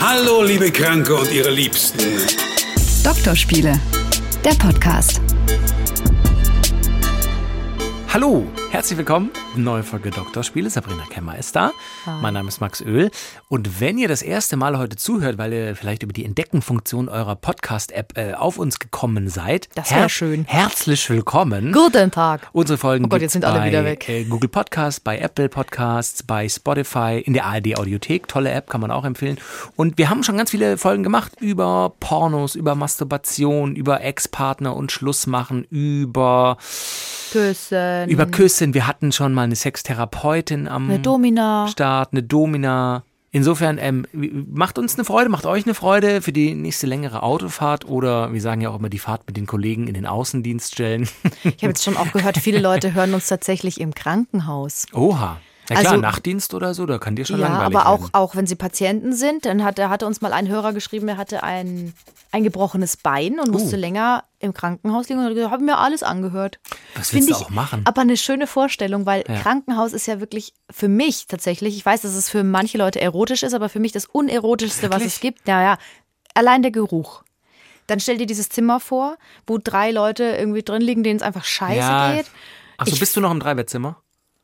Hallo, liebe Kranke und ihre Liebsten. Doktorspiele, der Podcast. Hallo, herzlich willkommen. Neue Folge Doktorspiele. Sabrina Kemmer ist da. Mein Name ist Max Öl. Und wenn ihr das erste Mal heute zuhört, weil ihr vielleicht über die Entdeckenfunktion eurer Podcast-App äh, auf uns gekommen seid, Das wär schön. Herzlich willkommen. Guten Tag. Unsere Folgen Oh Gott, jetzt sind alle bei, wieder weg. Äh, Google Podcasts, bei Apple Podcasts, bei Spotify, in der ARD Audiothek. Tolle App, kann man auch empfehlen. Und wir haben schon ganz viele Folgen gemacht über Pornos, über Masturbation, über Ex-Partner und Schluss machen, über Küssen. über Küssen. Wir hatten schon mal eine Sextherapeutin am Eine Domina. Start, eine Domina. Insofern ähm, macht uns eine Freude, macht euch eine Freude für die nächste längere Autofahrt oder wir sagen ja auch immer die Fahrt mit den Kollegen in den Außendienst stellen. Ich habe jetzt schon auch gehört, viele Leute hören uns tatsächlich im Krankenhaus. Oha. Na klar, Also- Nachtdienst oder so, da kann dir schon Ja, langweilig aber auch, werden. auch wenn sie Patienten sind, dann hat, er hatte uns mal ein Hörer geschrieben, er hatte ein, ein gebrochenes Bein und musste Uh. länger im Krankenhaus liegen und gesagt, haben mir alles angehört. Was Find willst du ich auch machen? Aber eine schöne Vorstellung, weil Ja. Krankenhaus ist ja wirklich für mich tatsächlich, ich weiß, dass es für manche Leute erotisch ist, aber für mich das unerotischste, was Wirklich? es gibt. Ja, ja, allein der Geruch. Dann stell dir dieses Zimmer vor, wo drei Leute irgendwie drin liegen, denen es einfach scheiße ja. geht. Achso, bist du noch im Dreibettzimmer?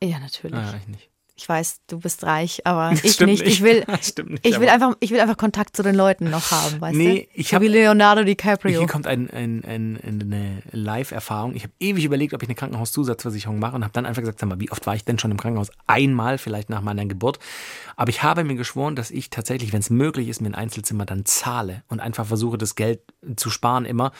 Ja, natürlich. Ah, ich nicht. Ich weiß, du bist reich, aber Das ich nicht. nicht. Ich will, nicht, ich will einfach, ich will einfach Kontakt zu den Leuten noch haben, weißt Nee, du? ich so hab- wie Leonardo DiCaprio. Hier kommt ein, ein, ein, eine Live-Erfahrung. Ich habe ewig überlegt, ob ich eine Krankenhauszusatzversicherung mache und habe dann einfach gesagt, sag mal, wie oft war ich denn schon im Krankenhaus? Einmal, vielleicht nach meiner Geburt. Aber ich habe mir geschworen, dass ich tatsächlich, wenn es möglich ist, mir ein Einzelzimmer dann zahle und einfach versuche, das Geld zu sparen immer.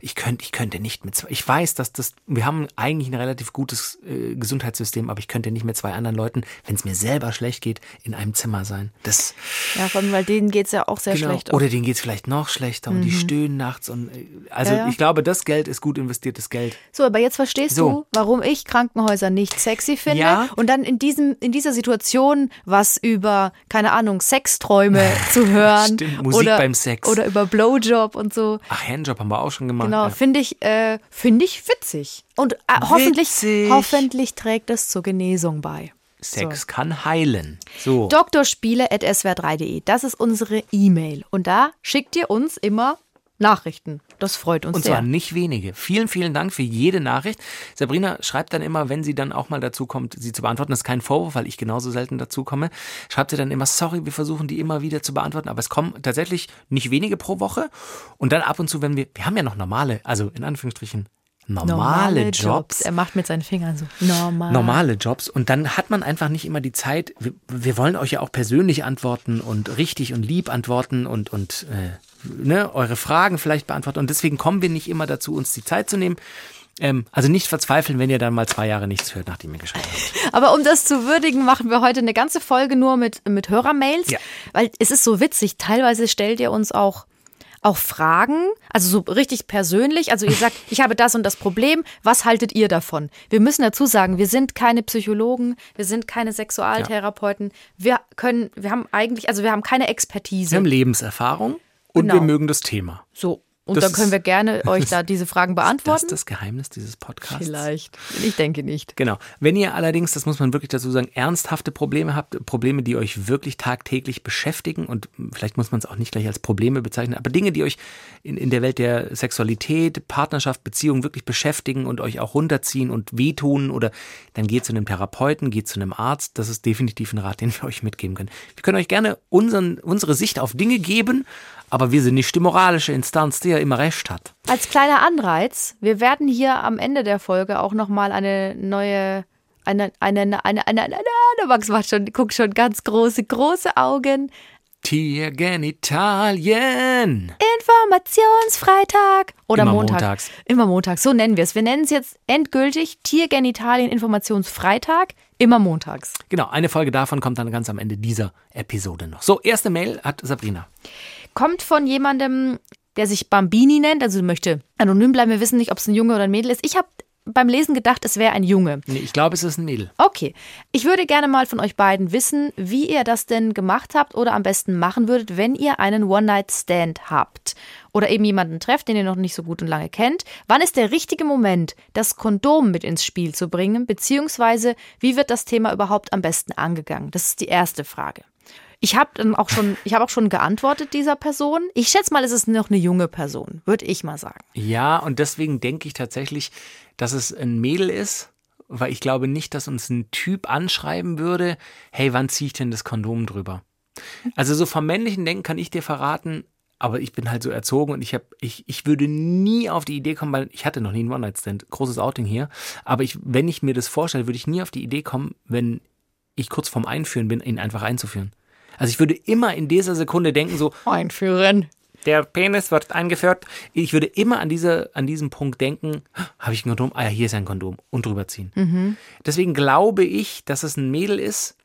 Ich könnte, ich könnte nicht mit zwei. Ich weiß, dass das, wir haben eigentlich ein relativ gutes äh, Gesundheitssystem, aber ich könnte nicht mit zwei anderen Leuten, wenn es mir selber schlecht geht, in einem Zimmer sein. Das, ja, vor allem, weil denen geht's ja auch sehr Genau. schlecht. Oder denen geht es vielleicht noch schlechter und die stöhnen nachts. Und, äh, also Ja, ja. ich glaube, das Geld ist gut investiertes Geld. So, aber jetzt verstehst So. du, warum ich Krankenhäuser nicht sexy finde. Ja. Und dann in diesem, in dieser Situation was über, keine Ahnung, Sexträume zu hören. Stimmt, Musik oder, beim Sex. Oder über Blowjob und so. Ach, Handjob haben wir auch schon gemacht. Genau, finde ich, äh, finde ich witzig. Und äh, hoffentlich, Witzig. hoffentlich trägt es zur Genesung bei. Sex kann heilen. So. Doktorspiele.swr3.de, das ist unsere E-Mail. Und da schickt ihr uns immer Nachrichten. Das freut uns Und sehr. zwar nicht wenige. Vielen, vielen Dank für jede Nachricht. Sabrina schreibt dann immer, wenn sie dann auch mal dazu kommt, sie zu beantworten. Das ist kein Vorwurf, weil ich genauso selten dazu komme. Schreibt sie dann immer, sorry, wir versuchen die immer wieder zu beantworten. Aber es kommen tatsächlich nicht wenige pro Woche. Und dann ab und zu, wenn wir, wir haben ja noch normale, also in Anführungsstrichen, normale, Jobs. Er macht mit seinen Fingern so. Normal. normale Jobs und dann hat man einfach nicht immer die Zeit. Wir, wir wollen euch ja auch persönlich antworten und richtig und lieb antworten und, und äh, ne, eure Fragen vielleicht beantworten und deswegen kommen wir nicht immer dazu, uns die Zeit zu nehmen. Ähm, also nicht verzweifeln, wenn ihr dann mal zwei Jahre nichts hört, nachdem ihr geschrieben habt. Aber um das zu würdigen, machen wir heute eine ganze Folge nur mit, mit Hörermails. Ja. Weil es ist so witzig. Teilweise stellt ihr uns auch auch Fragen, also so richtig persönlich. Also ihr sagt, ich habe das und das Problem, was haltet ihr davon? Wir müssen dazu sagen, wir sind keine Psychologen, wir sind keine Sexualtherapeuten. Wir können, wir haben eigentlich, also wir haben keine Expertise. Wir haben Lebenserfahrung und Genau. wir mögen das Thema. so. Und Das dann können wir gerne euch da diese Fragen Das beantworten. ist das Geheimnis dieses Podcasts. Vielleicht. Ich denke nicht. Genau. Wenn ihr allerdings, das muss man wirklich dazu sagen, ernsthafte Probleme habt, Probleme, die euch wirklich tagtäglich beschäftigen und vielleicht muss man es auch nicht gleich als Probleme bezeichnen, aber Dinge, die euch in, in der Welt der Sexualität, Partnerschaft, Beziehung wirklich beschäftigen und euch auch runterziehen und wehtun oder dann geht zu einem Therapeuten, geht zu einem Arzt. Das ist definitiv ein Rat, den wir euch mitgeben können. Wir können euch gerne unseren, unsere Sicht auf Dinge geben, aber wir sind nicht die moralische Instanz, die ja immer recht hat. Als kleiner Anreiz, wir werden hier am Ende der Folge auch nochmal eine neue, eine, eine, eine, eine, eine, eine, eine Max macht schon, guckt schon ganz große, große Augen. Tiergenitalien. Informationsfreitag oder Immer Montag. montags. Immer montags, so nennen wir es. Wir nennen es jetzt endgültig Tiergenitalien Informationsfreitag, immer montags. Genau, eine Folge davon kommt dann ganz am Ende dieser Episode noch. So, erste Mail hat Sabrina. Kommt von jemandem, der sich Bambini nennt, also möchte anonym bleiben. Wir wissen nicht, ob es ein Junge oder ein Mädel ist. Ich habe beim Lesen gedacht, es wäre ein Junge. Nee, ich glaube, es ist ein Mädel. Okay. Ich würde gerne mal von euch beiden wissen, wie ihr das denn gemacht habt oder am besten machen würdet, wenn ihr einen One-Night-Stand habt. Oder eben jemanden trefft, den ihr noch nicht so gut und lange kennt. Wann ist der richtige Moment, das Kondom mit ins Spiel zu bringen? Beziehungsweise, wie wird das Thema überhaupt am besten angegangen? Das ist die erste Frage. Ich habe dann auch schon, ich habe auch schon geantwortet dieser Person. Ich schätze mal, es ist noch eine junge Person, würde ich mal sagen. Ja, und deswegen denke ich tatsächlich, dass es ein Mädel ist, weil ich glaube nicht, dass uns ein Typ anschreiben würde, hey, wann ziehe ich denn das Kondom drüber? Also so vom männlichen Denken kann ich dir verraten, aber ich bin halt so erzogen und ich habe, ich, ich würde nie auf die Idee kommen, weil ich hatte noch nie einen One-Night-Stand, großes Outing hier, aber ich, wenn ich mir das vorstelle, würde ich nie auf die Idee kommen, wenn ich kurz vorm Einführen bin, ihn einfach einzuführen. Also ich würde immer in dieser Sekunde denken so, Einführen. der Penis wird eingeführt. Ich würde immer an, diese, an diesem Punkt denken, habe ich ein Kondom? Ah ja, hier ist ein Kondom. Und drüber ziehen. Deswegen glaube ich, dass es ein Mädel ist.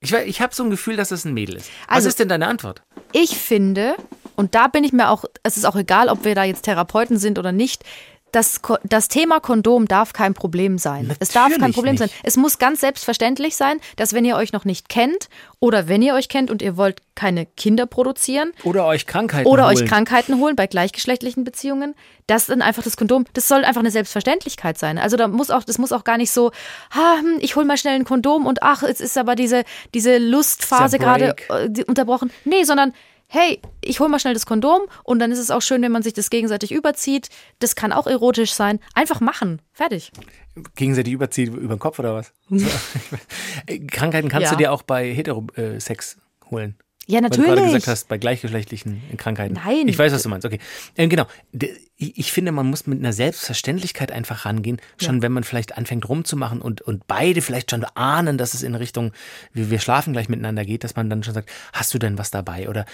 Ich, ich habe so ein Gefühl, dass es ein Mädel ist. Was Also- ist denn deine Antwort? Ich finde, und da bin ich mir auch, es ist auch egal, ob wir da jetzt Therapeuten sind oder nicht, das, das Thema Kondom darf kein Problem sein. es darf kein Natürlich Problem nicht. sein. Es muss ganz selbstverständlich sein, dass wenn ihr euch noch nicht kennt oder wenn ihr euch kennt und ihr wollt keine Kinder produzieren Oder euch Krankheiten oder holen. euch Krankheiten holen bei gleichgeschlechtlichen Beziehungen, das dann einfach das Kondom, das soll einfach eine Selbstverständlichkeit sein. Also da muss auch, das muss auch gar nicht so, ah, ich hol mal schnell ein Kondom und ach, jetzt ist aber diese, diese Lustphase gerade äh, unterbrochen. Nee, sondern hey, ich hol mal schnell das Kondom und dann ist es auch schön, wenn man sich das gegenseitig überzieht. Das kann auch erotisch sein. Einfach machen. Fertig. Gegenseitig überziehen über den Kopf oder was? Äh, Krankheiten kannst Ja. du dir auch bei Heterosex holen. Ja, Weil du gerade natürlich. gesagt hast, bei gleichgeschlechtlichen Krankheiten. Nein. Ich weiß, was du meinst. Okay. Ähm, genau. Ich finde, man muss mit einer Selbstverständlichkeit einfach rangehen. Schon wenn man vielleicht anfängt rumzumachen und, und beide vielleicht schon ahnen, dass es in Richtung, wir, wir schlafen gleich miteinander geht, dass man dann schon sagt, hast du denn was dabei? Oder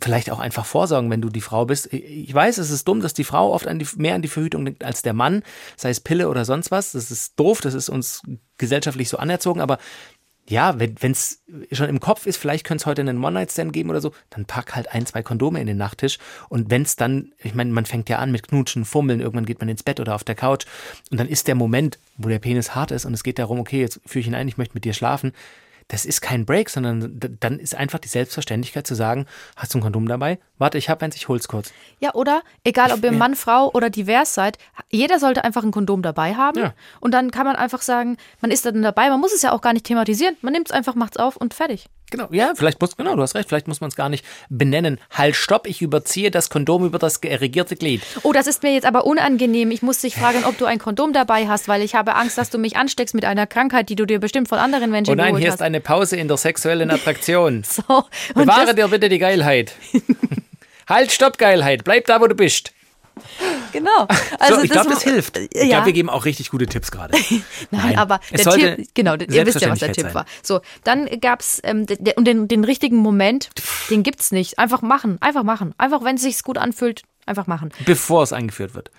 vielleicht auch einfach vorsorgen, wenn du die Frau bist. Ich weiß, es ist dumm, dass die Frau oft an die, mehr an die Verhütung denkt als der Mann, sei es Pille oder sonst was. Das ist doof, das ist uns gesellschaftlich so anerzogen, aber ja, wenn es schon im Kopf ist, vielleicht könnte es heute einen One-Night-Stand geben oder so, dann pack halt ein, zwei Kondome in den Nachttisch. Und wenn es dann, ich meine, man fängt ja an mit Knutschen, Fummeln, irgendwann geht man ins Bett oder auf der Couch und dann ist der Moment, wo der Penis hart ist und es geht darum, okay, jetzt führe ich ihn ein, ich möchte mit dir schlafen. Das ist kein Break, sondern dann ist einfach die Selbstverständlichkeit zu sagen, hast du ein Kondom dabei? Warte, ich habe eins, ich hol's kurz. Ja, oder egal ob ihr Mann, Frau oder divers seid, jeder sollte einfach ein Kondom dabei haben. Ja. Und dann kann man einfach sagen, man ist dann dabei, man muss es ja auch gar nicht thematisieren. Man nimmt es einfach, macht's auf und fertig. Genau, ja, vielleicht muss, genau, du hast recht, vielleicht muss man es gar nicht benennen. Halt, stopp, ich überziehe das Kondom über das ge- regierte Glied. Oh, das ist mir jetzt aber unangenehm. Ich muss dich fragen, ob du ein Kondom dabei hast, weil ich habe Angst, dass du mich ansteckst mit einer Krankheit, die du dir bestimmt von anderen Menschen Oh nein, hier hast. ist eine Pause in der sexuellen Attraktion. so, und Bewahre dir bitte die Geilheit. halt, stopp, Geilheit. Bleib da, wo du bist. genau. Also so, ich glaube, das hilft. Ich Ja. glaube, wir geben auch richtig gute Tipps gerade. Nein, aber es der Tipp, genau, ihr wisst ja, was der Tipp sein. war. So, dann gab's ähm, de- und den, den richtigen Moment, den gibt's nicht. Einfach machen, einfach machen. Einfach, wenn es sich gut anfühlt, einfach machen. Bevor es eingeführt wird.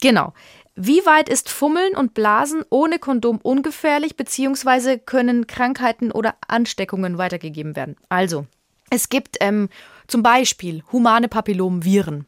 Genau. Wie weit ist Fummeln und Blasen ohne Kondom ungefährlich, beziehungsweise können Krankheiten oder Ansteckungen weitergegeben werden? Also, es gibt ähm, zum Beispiel humane Papillomviren.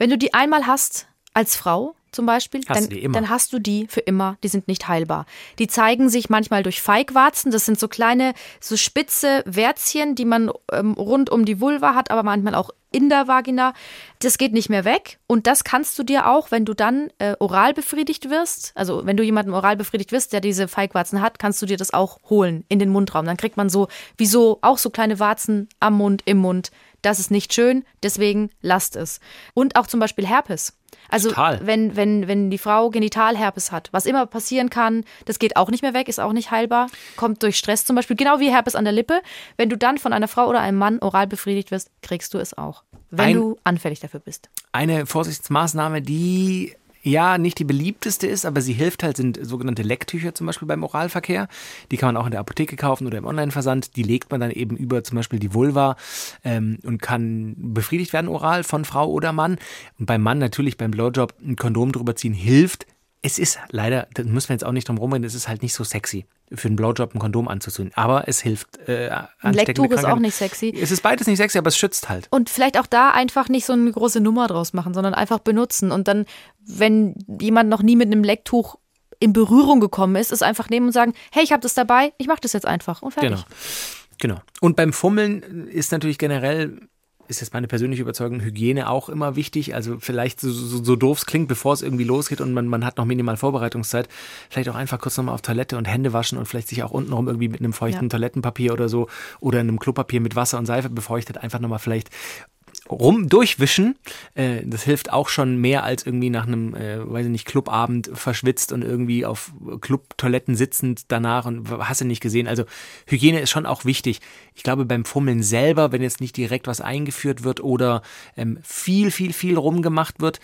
Wenn du die einmal hast, als Frau zum Beispiel, Hast dann, dann hast du die für immer. Die sind nicht heilbar. Die zeigen sich manchmal durch Feigwarzen. Das sind so kleine, so spitze Wärzchen, die man ähm, rund um die Vulva hat, aber manchmal auch in der Vagina. Das geht nicht mehr weg. Und das kannst du dir auch, wenn du dann äh, oral befriedigt wirst, also wenn du jemanden oral befriedigt wirst, der diese Feigwarzen hat, kannst du dir das auch holen in den Mundraum. Dann kriegt man so, wie so, auch so kleine Warzen am Mund, im Mund. Das ist nicht schön, deswegen lasst es. Und auch zum Beispiel Herpes. Also Total. wenn, wenn, wenn die Frau Genitalherpes hat, was immer passieren kann, das geht auch nicht mehr weg, ist auch nicht heilbar, kommt durch Stress zum Beispiel, genau wie Herpes an der Lippe. Wenn du dann von einer Frau oder einem Mann oral befriedigt wirst, kriegst du es auch, wenn Ein- du anfällig dafür bist. Eine Vorsichtsmaßnahme, die ja nicht die beliebteste ist, aber sie hilft halt, sind sogenannte Lecktücher zum Beispiel beim Oralverkehr. Die kann man auch in der Apotheke kaufen oder im Online-Versand. Die legt man dann eben über zum Beispiel die Vulva ähm, und kann befriedigt werden oral von Frau oder Mann. Und beim Mann natürlich beim Blowjob ein Kondom drüber ziehen hilft. Es ist leider, da müssen wir jetzt auch nicht drum rumreden, es ist halt nicht so sexy, für einen Blowjob ein Kondom anzuziehen. Aber es hilft. Äh, Ein Lecktuch ist auch nicht sexy. Es ist beides nicht sexy, aber es schützt halt. Und vielleicht auch da einfach nicht so eine große Nummer draus machen, sondern einfach benutzen. Und dann, wenn jemand noch nie mit einem Lecktuch in Berührung gekommen ist, es einfach nehmen und sagen, hey, ich habe das dabei, ich mache das jetzt einfach und fertig. Genau. Genau. Und beim Fummeln ist natürlich generell, ist jetzt meine persönliche Überzeugung, Hygiene auch immer wichtig. Also vielleicht so, so, so doof es klingt, bevor es irgendwie losgeht und man, man hat noch minimal Vorbereitungszeit, vielleicht auch einfach kurz nochmal auf Toilette und Hände waschen und vielleicht sich auch untenrum irgendwie mit einem feuchten Ja. Toilettenpapier oder so oder einem Klopapier mit Wasser und Seife befeuchtet, einfach nochmal vielleicht rum durchwischen. Äh, das hilft auch schon mehr als irgendwie nach einem, äh, weiß ich nicht, Clubabend verschwitzt und irgendwie auf Clubtoiletten sitzend danach und hast du nicht gesehen. Also Hygiene ist schon auch wichtig. Ich glaube beim Fummeln selber, wenn jetzt nicht direkt was eingeführt wird oder ähm, viel, viel, viel rumgemacht wird,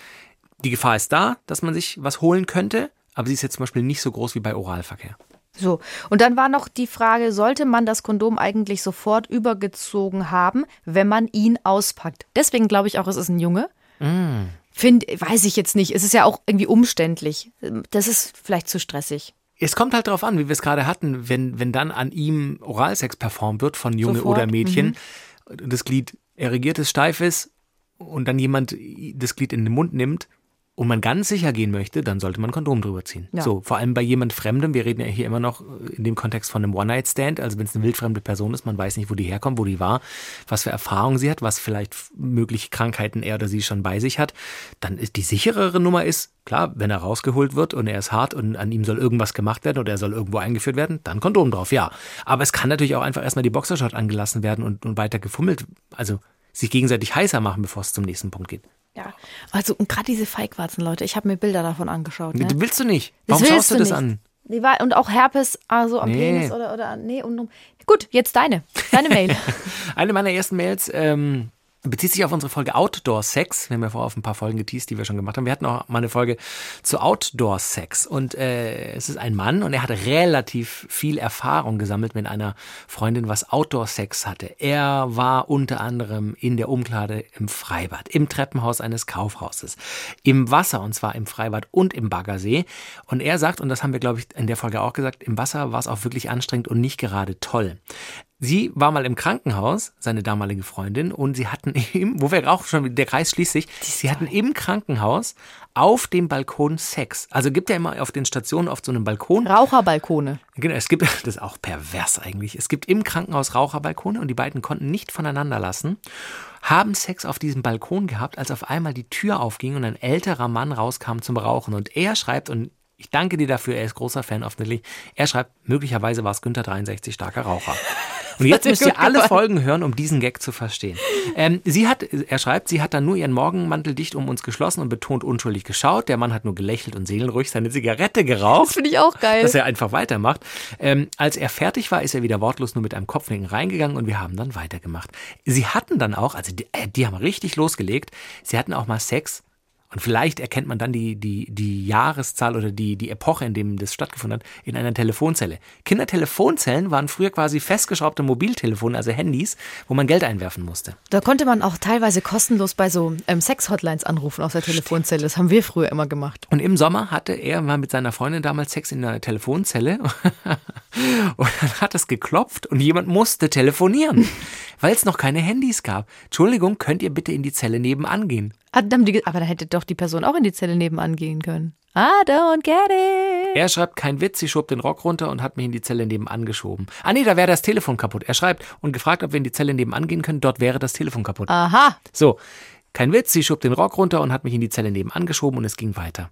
die Gefahr ist da, dass man sich was holen könnte, aber sie ist jetzt zum Beispiel nicht so groß wie bei Oralverkehr. So, und dann war noch die Frage, sollte man das Kondom eigentlich sofort übergezogen haben, wenn man ihn auspackt? Deswegen glaube ich auch, es ist ein Junge. Find, weiß ich jetzt nicht. Es ist ja auch irgendwie umständlich. Das ist vielleicht zu stressig. Es kommt halt darauf an, wie wir es gerade hatten, wenn, wenn dann an ihm Oralsex performt wird von Junge Sofort, oder Mädchen, und das Glied erregiert ist, steif ist und dann jemand das Glied in den Mund nimmt und man ganz sicher gehen möchte, dann sollte man Kondom drüber ziehen. Ja. So, vor allem bei jemand Fremdem, wir reden ja hier immer noch in dem Kontext von einem One-Night-Stand, also wenn es eine wildfremde Person ist, man weiß nicht, wo die herkommt, wo die war, was für Erfahrungen sie hat, was vielleicht mögliche Krankheiten er oder sie schon bei sich hat, dann ist die sicherere Nummer ist, klar, wenn er rausgeholt wird und er ist hart und an ihm soll irgendwas gemacht werden oder er soll irgendwo eingeführt werden, dann Kondom drauf, ja. Aber es kann natürlich auch einfach erstmal die Boxershot angelassen werden und, und weiter gefummelt, also sich gegenseitig heißer machen, bevor es zum nächsten Punkt geht. Ja. Also, und gerade diese Feigwarzen, Leute, ich habe mir Bilder davon angeschaut. Ne? Du willst du nicht. Das Warum willst schaust du das nicht. an? War, und auch Herpes, also am Nee. Penis oder, oder nee, und Gut, jetzt deine. Deine Mail. Eine meiner ersten Mails ähm, bezieht sich auf unsere Folge Outdoor Sex. Wir haben ja vorher auf ein paar Folgen geteased, die wir schon gemacht haben. Wir hatten auch mal eine Folge zu Outdoor Sex. Und äh, es ist ein Mann und er hat relativ viel Erfahrung gesammelt mit einer Freundin, was Outdoor Sex hatte. Er war unter anderem in der Umkleide im Freibad, im Treppenhaus eines Kaufhauses, im Wasser und zwar im Freibad und im Baggersee. Und er sagt, und das haben wir, glaube ich, in der Folge auch gesagt, im Wasser war es auch wirklich anstrengend und nicht gerade toll. Sie war mal im Krankenhaus, seine damalige Freundin, und sie hatten im, wo wir auch schon, der Kreis schließt sich, sie hatten im Krankenhaus auf dem Balkon Sex. Also gibt ja immer auf den Stationen oft so einen Balkon. Raucherbalkone. Genau, es gibt, das ist auch pervers eigentlich. Es gibt im Krankenhaus Raucherbalkone und die beiden konnten nicht voneinander lassen, haben Sex auf diesem Balkon gehabt, als auf einmal die Tür aufging und ein älterer Mann rauskam zum Rauchen. Und er schreibt, und ich danke dir dafür, er ist großer Fan offensichtlich, er schreibt, möglicherweise war es Günther 63 starker Raucher. Und jetzt müsst ihr alle gefallen. Folgen hören, um diesen Gag zu verstehen. Ähm, sie hat, er schreibt, sie hat dann nur ihren Morgenmantel dicht um uns geschlossen und betont unschuldig geschaut. Der Mann hat nur gelächelt und seelenruhig seine Zigarette geraucht Das finde ich auch geil. dass er einfach weitermacht. Ähm, als er fertig war, ist er wieder wortlos nur mit einem Kopfnicken reingegangen und wir haben dann weitergemacht. Sie hatten dann auch, also die, äh, die haben richtig losgelegt, sie hatten auch mal Sex. Und vielleicht erkennt man dann die, die, die Jahreszahl oder die, die Epoche, in dem das stattgefunden hat, in einer Telefonzelle. Kindertelefonzellen waren früher quasi festgeschraubte Mobiltelefone, also Handys, wo man Geld einwerfen musste. Da konnte man auch teilweise kostenlos bei so ähm, Sex-Hotlines anrufen aus der Telefonzelle. Das haben wir früher immer gemacht. Und im Sommer hatte er mal mit seiner Freundin damals Sex in einer Telefonzelle. und dann hat es geklopft und jemand musste telefonieren, weil es noch keine Handys gab. Entschuldigung, könnt ihr bitte in die Zelle nebenan gehen? Hat, haben die, aber da hätte doch die Person auch in die Zelle nebenan gehen können. I don't get it. Er schreibt, kein Witz, sie schob den Rock runter und hat mich in die Zelle nebenan geschoben. Ah nee, da wäre das Telefon kaputt. Er schreibt und gefragt, ob wir in die Zelle nebenan gehen können, dort wäre das Telefon kaputt. Aha. So, kein Witz, sie schob den Rock runter und hat mich in die Zelle nebenan geschoben und es ging weiter.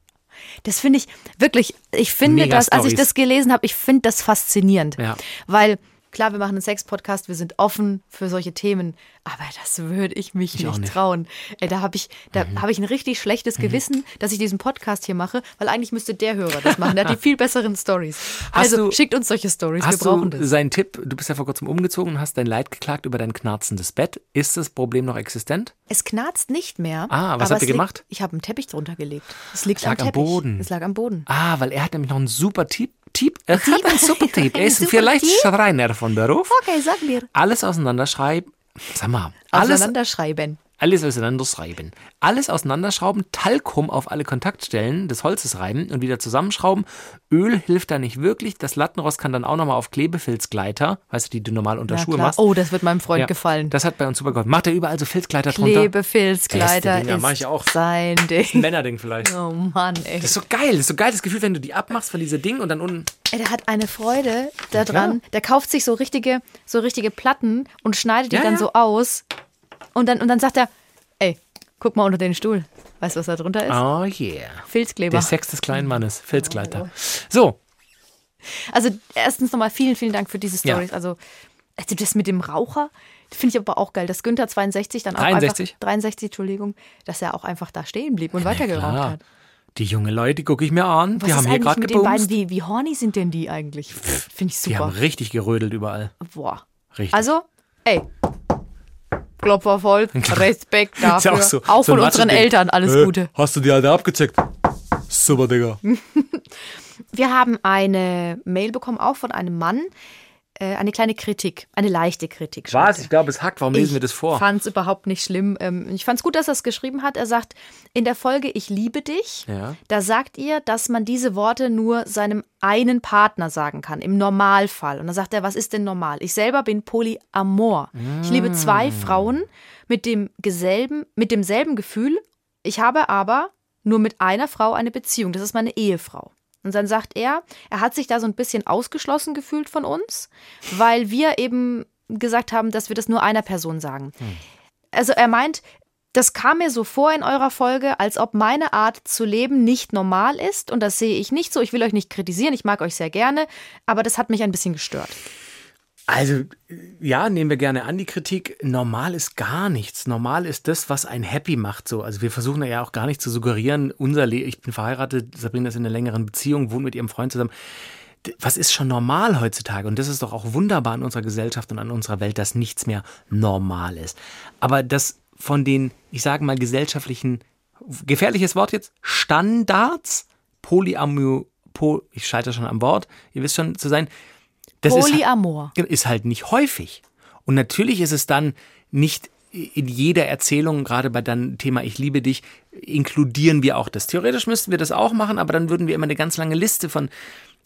Das finde ich wirklich, ich finde Mega das, als ich das gelesen habe, ich finde das faszinierend. Ja. Weil, klar, wir machen einen Sex-Podcast, wir sind offen für solche Themen, aber das würde ich mich Ich nicht, nicht. trauen. Ey, da habe ich, da habe ich ein richtig schlechtes Gewissen, dass ich diesen Podcast hier mache, weil eigentlich müsste der Hörer das machen. Der hat die viel besseren Stories. Also du- schickt uns solche Stories, wir brauchen du das. seinen Tipp, du bist ja vor kurzem umgezogen und hast dein Leid geklagt über dein knarzendes Bett. Ist das Problem noch existent? Es knarzt nicht mehr. Ah, was habt ihr gemacht? Liegt, ich habe einen Teppich drunter gelegt. Es liegt Es lag am am. Boden. Es lag am Boden. Ah, weil er hat nämlich noch einen super Tipp. Tipp. Er hat einen super Tipp. Er ist vielleicht Tipp? Schreiner von Beruf. Okay, sag mir. Alles auseinanderschreiben. Sag mal, alles, Auseinanderschreiben. Alles auseinanderschreiben. Alles auseinanderschrauben, Talkum auf alle Kontaktstellen des Holzes reiben und wieder zusammenschrauben. Öl hilft da nicht wirklich. Das Lattenrost kann dann auch nochmal auf Klebefilzgleiter, weißt du, die du normal unter Na Schuhe klar. machst. Oh, das wird meinem Freund Ja, gefallen. Das hat bei uns super geholfen. Macht er überall so Filzgleiter drunter? Dinger, ist mach ich auch. sein Ein Ding. Männerding vielleicht. Oh Mann, ey. Das ist so geil. Das ist so geil, das Gefühl, wenn du die abmachst von dieser Ding und dann unten. ey. Der hat eine Freude daran. Der kauft sich so richtige, so richtige Platten und schneidet die Ja, dann ja. so aus. Und dann, und dann sagt er, ey, guck mal unter den Stuhl. Weißt du, was da drunter ist? Oh yeah. Filzkleber. Der Sex des kleinen Mannes, Filzgleiter. So, Also erstens nochmal vielen, vielen Dank für diese Ja. Stories. Also, also das mit dem Raucher, finde ich aber auch geil, dass Günther 62 dann auch 63? einfach 63, Entschuldigung, dass er auch einfach da stehen blieb und weitergeraucht klar. hat. die junge Leute gucke ich mir an. Was die haben hier gerade gebumst. Wie, wie horny sind denn die eigentlich? Finde ich Die haben super. richtig gerödelt überall. Boah. Richtig. Also, ey. Klopfer voll, Respekt Ist ja dafür. auch so- auch so von unseren Matscheding. Eltern, alles Äh, Gute. Hast du die alle abgecheckt? Super, Digga. Wir haben eine Mail bekommen, auch von einem Mann. Äh, eine kleine Kritik, eine leichte Kritik. Was? Ich glaube, es hackt. Warum lesen wir das vor? Ich fand es überhaupt nicht schlimm. Ähm, Ich fand es gut, dass er es geschrieben hat. Er sagt, in der Folge Ich liebe dich, Ja. da sagt ihr, dass man diese Worte nur seinem einen Partner sagen kann, im Normalfall. Und dann sagt er, was ist denn normal? Ich selber bin polyamor. Ich liebe zwei Frauen mit, dem geselben, mit demselben Gefühl. Ich habe aber nur mit einer Frau eine Beziehung. Das ist meine Ehefrau. Und dann sagt er, er hat sich da so ein bisschen ausgeschlossen gefühlt von uns, weil wir eben gesagt haben, dass wir das nur einer Person sagen. Also er meint, das kam mir so vor in eurer Folge, als ob meine Art zu leben nicht normal ist. Und das sehe ich nicht so. Ich will euch nicht kritisieren, ich mag euch sehr gerne, aber das hat mich ein bisschen gestört. Also, ja, nehmen wir gerne an die Kritik. Normal ist gar nichts. Normal ist das, was einen happy macht. So. Also wir versuchen ja auch gar nicht zu suggerieren, unser Leben, ich bin verheiratet, Sabrina ist in einer längeren Beziehung, wohnt mit ihrem Freund zusammen. Was ist schon normal heutzutage? Und das ist doch auch wunderbar an unserer Gesellschaft und an unserer Welt, dass nichts mehr normal ist. Aber das von den, ich sage mal, gesellschaftlichen, gefährliches Wort jetzt, Standards, Polyamor, po, ich scheitere schon am Wort, ihr wisst schon zu sein, das ist, Polyamor. ist halt nicht häufig. Und natürlich ist es dann nicht in jeder Erzählung, gerade bei dann Thema Ich liebe dich, inkludieren wir auch das. Theoretisch müssten wir das auch machen, aber dann würden wir immer eine ganz lange Liste von.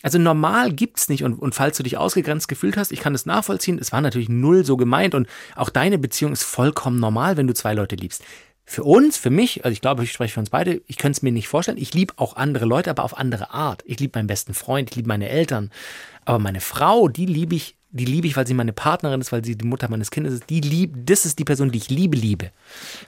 Also normal gibt's nicht. Und, und falls du dich ausgegrenzt gefühlt hast, ich kann das nachvollziehen. Es war natürlich null so gemeint und auch deine Beziehung ist vollkommen normal, wenn du zwei Leute liebst. Für uns, für mich, also ich glaube, ich spreche für uns beide, ich könnte es mir nicht vorstellen. Ich liebe auch andere Leute, aber auf andere Art. Ich liebe meinen besten Freund, ich liebe meine Eltern. Aber meine Frau, die liebe ich, die liebe ich, weil sie meine Partnerin ist, weil sie die Mutter meines Kindes ist. Die lieb, das ist die Person, die ich liebe, liebe.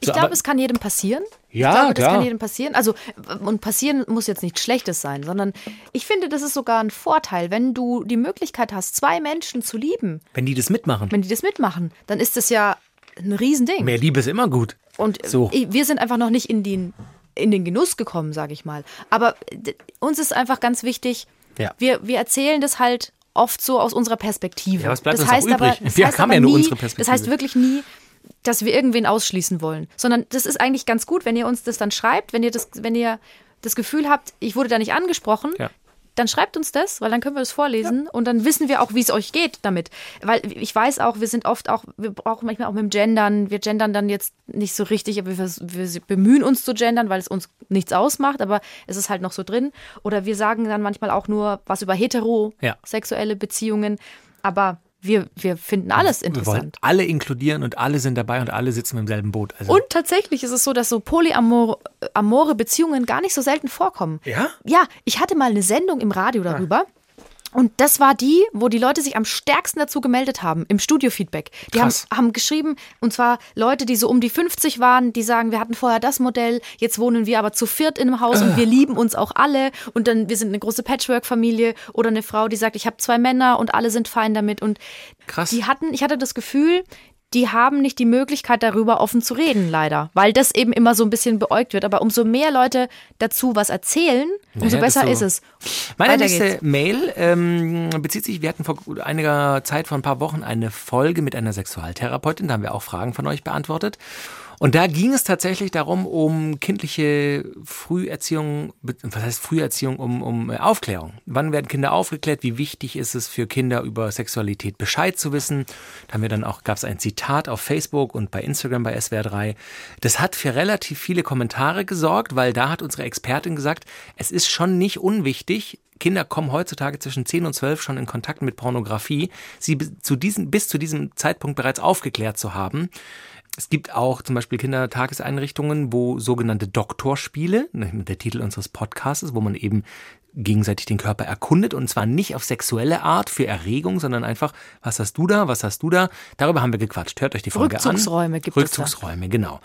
Ich So, glaube, es kann jedem passieren. Ja, ich glaube, das klar. kann jedem passieren. Also, und passieren muss jetzt nichts Schlechtes sein, sondern ich finde, das ist sogar ein Vorteil, wenn du die Möglichkeit hast, zwei Menschen zu lieben, Wenn die das mitmachen. wenn die das mitmachen, dann ist das ja ein Riesending. Mehr Liebe ist immer gut. Und So. wir sind einfach noch nicht in den, in den Genuss gekommen, sage ich mal. Aber uns ist einfach ganz wichtig, Ja. wir, wir erzählen das halt oft so aus unserer Perspektive. Ja, was bleibt das uns auch heißt aber, übrig? das Wir heißt haben ja nur nie, unsere Perspektive. Das heißt wirklich nie, dass wir irgendwen ausschließen wollen, sondern das ist eigentlich ganz gut, wenn ihr uns das dann schreibt, wenn ihr das, wenn ihr das Gefühl habt, ich wurde da nicht angesprochen, Ja. Dann schreibt uns das, weil dann können wir das vorlesen und dann wissen wir auch, wie es euch geht damit. Weil ich weiß auch, wir sind oft auch, wir brauchen manchmal auch mit dem Gendern, wir gendern dann jetzt nicht so richtig, aber wir, wir bemühen uns zu gendern, weil es uns nichts ausmacht, aber es ist halt noch so drin. Oder wir sagen dann manchmal auch nur was über Ja. heterosexuelle Beziehungen, aber wir, wir finden alles Wir wollen interessant. alle inkludieren und alle sind dabei und alle sitzen im selben Boot. Also, Und tatsächlich ist es so, dass so polyamore Beziehungen gar nicht so selten vorkommen. Ja? Ja, ich hatte mal eine Sendung im Radio darüber. Und das war die, wo die Leute sich am stärksten dazu gemeldet haben, im Studio-Feedback. Die haben, haben geschrieben, und zwar Leute, die so um die 50 waren, die sagen, wir hatten vorher das Modell, jetzt wohnen wir aber zu viert in einem Haus und wir lieben uns auch alle. Und dann, wir sind eine große Patchwork-Familie. Oder eine Frau, die sagt, ich habe zwei Männer und alle sind fein damit. Und Krass. die hatten, ich hatte das Gefühl, die haben nicht die Möglichkeit, darüber offen zu reden, leider. Weil das eben immer so ein bisschen beäugt wird. Aber umso mehr Leute dazu was erzählen, umso Naja, besser desto- ist es. Meine Weiter nächste geht's. Mail ähm, bezieht sich, wir hatten vor einiger Zeit, vor ein paar Wochen, eine Folge mit einer Sexualtherapeutin, da haben wir auch Fragen von euch beantwortet. Und da ging es tatsächlich darum, um kindliche Früherziehung, was heißt Früherziehung, um, um äh, Aufklärung. Wann werden Kinder aufgeklärt? Wie wichtig ist es für Kinder über Sexualität Bescheid zu wissen? Da haben wir dann auch, gab es ein Zitat auf Facebook und bei Instagram bei SWR3. Das hat für relativ viele Kommentare gesorgt, weil da hat unsere Expertin gesagt, es ist schon nicht unwichtig, Kinder kommen heutzutage zwischen 10 und 12 schon in Kontakt mit Pornografie, sie zu diesem, bis zu diesem Zeitpunkt bereits aufgeklärt zu haben. Es gibt auch zum Beispiel Kindertageseinrichtungen, wo sogenannte Doktorspiele, der Titel unseres Podcasts, wo man eben gegenseitig den Körper erkundet und zwar nicht auf sexuelle Art für Erregung, sondern einfach, was hast du da, was hast du da? Darüber haben wir gequatscht. Hört euch die Folge Rückzugsräume an. gibt es Rückzugsräume, genau.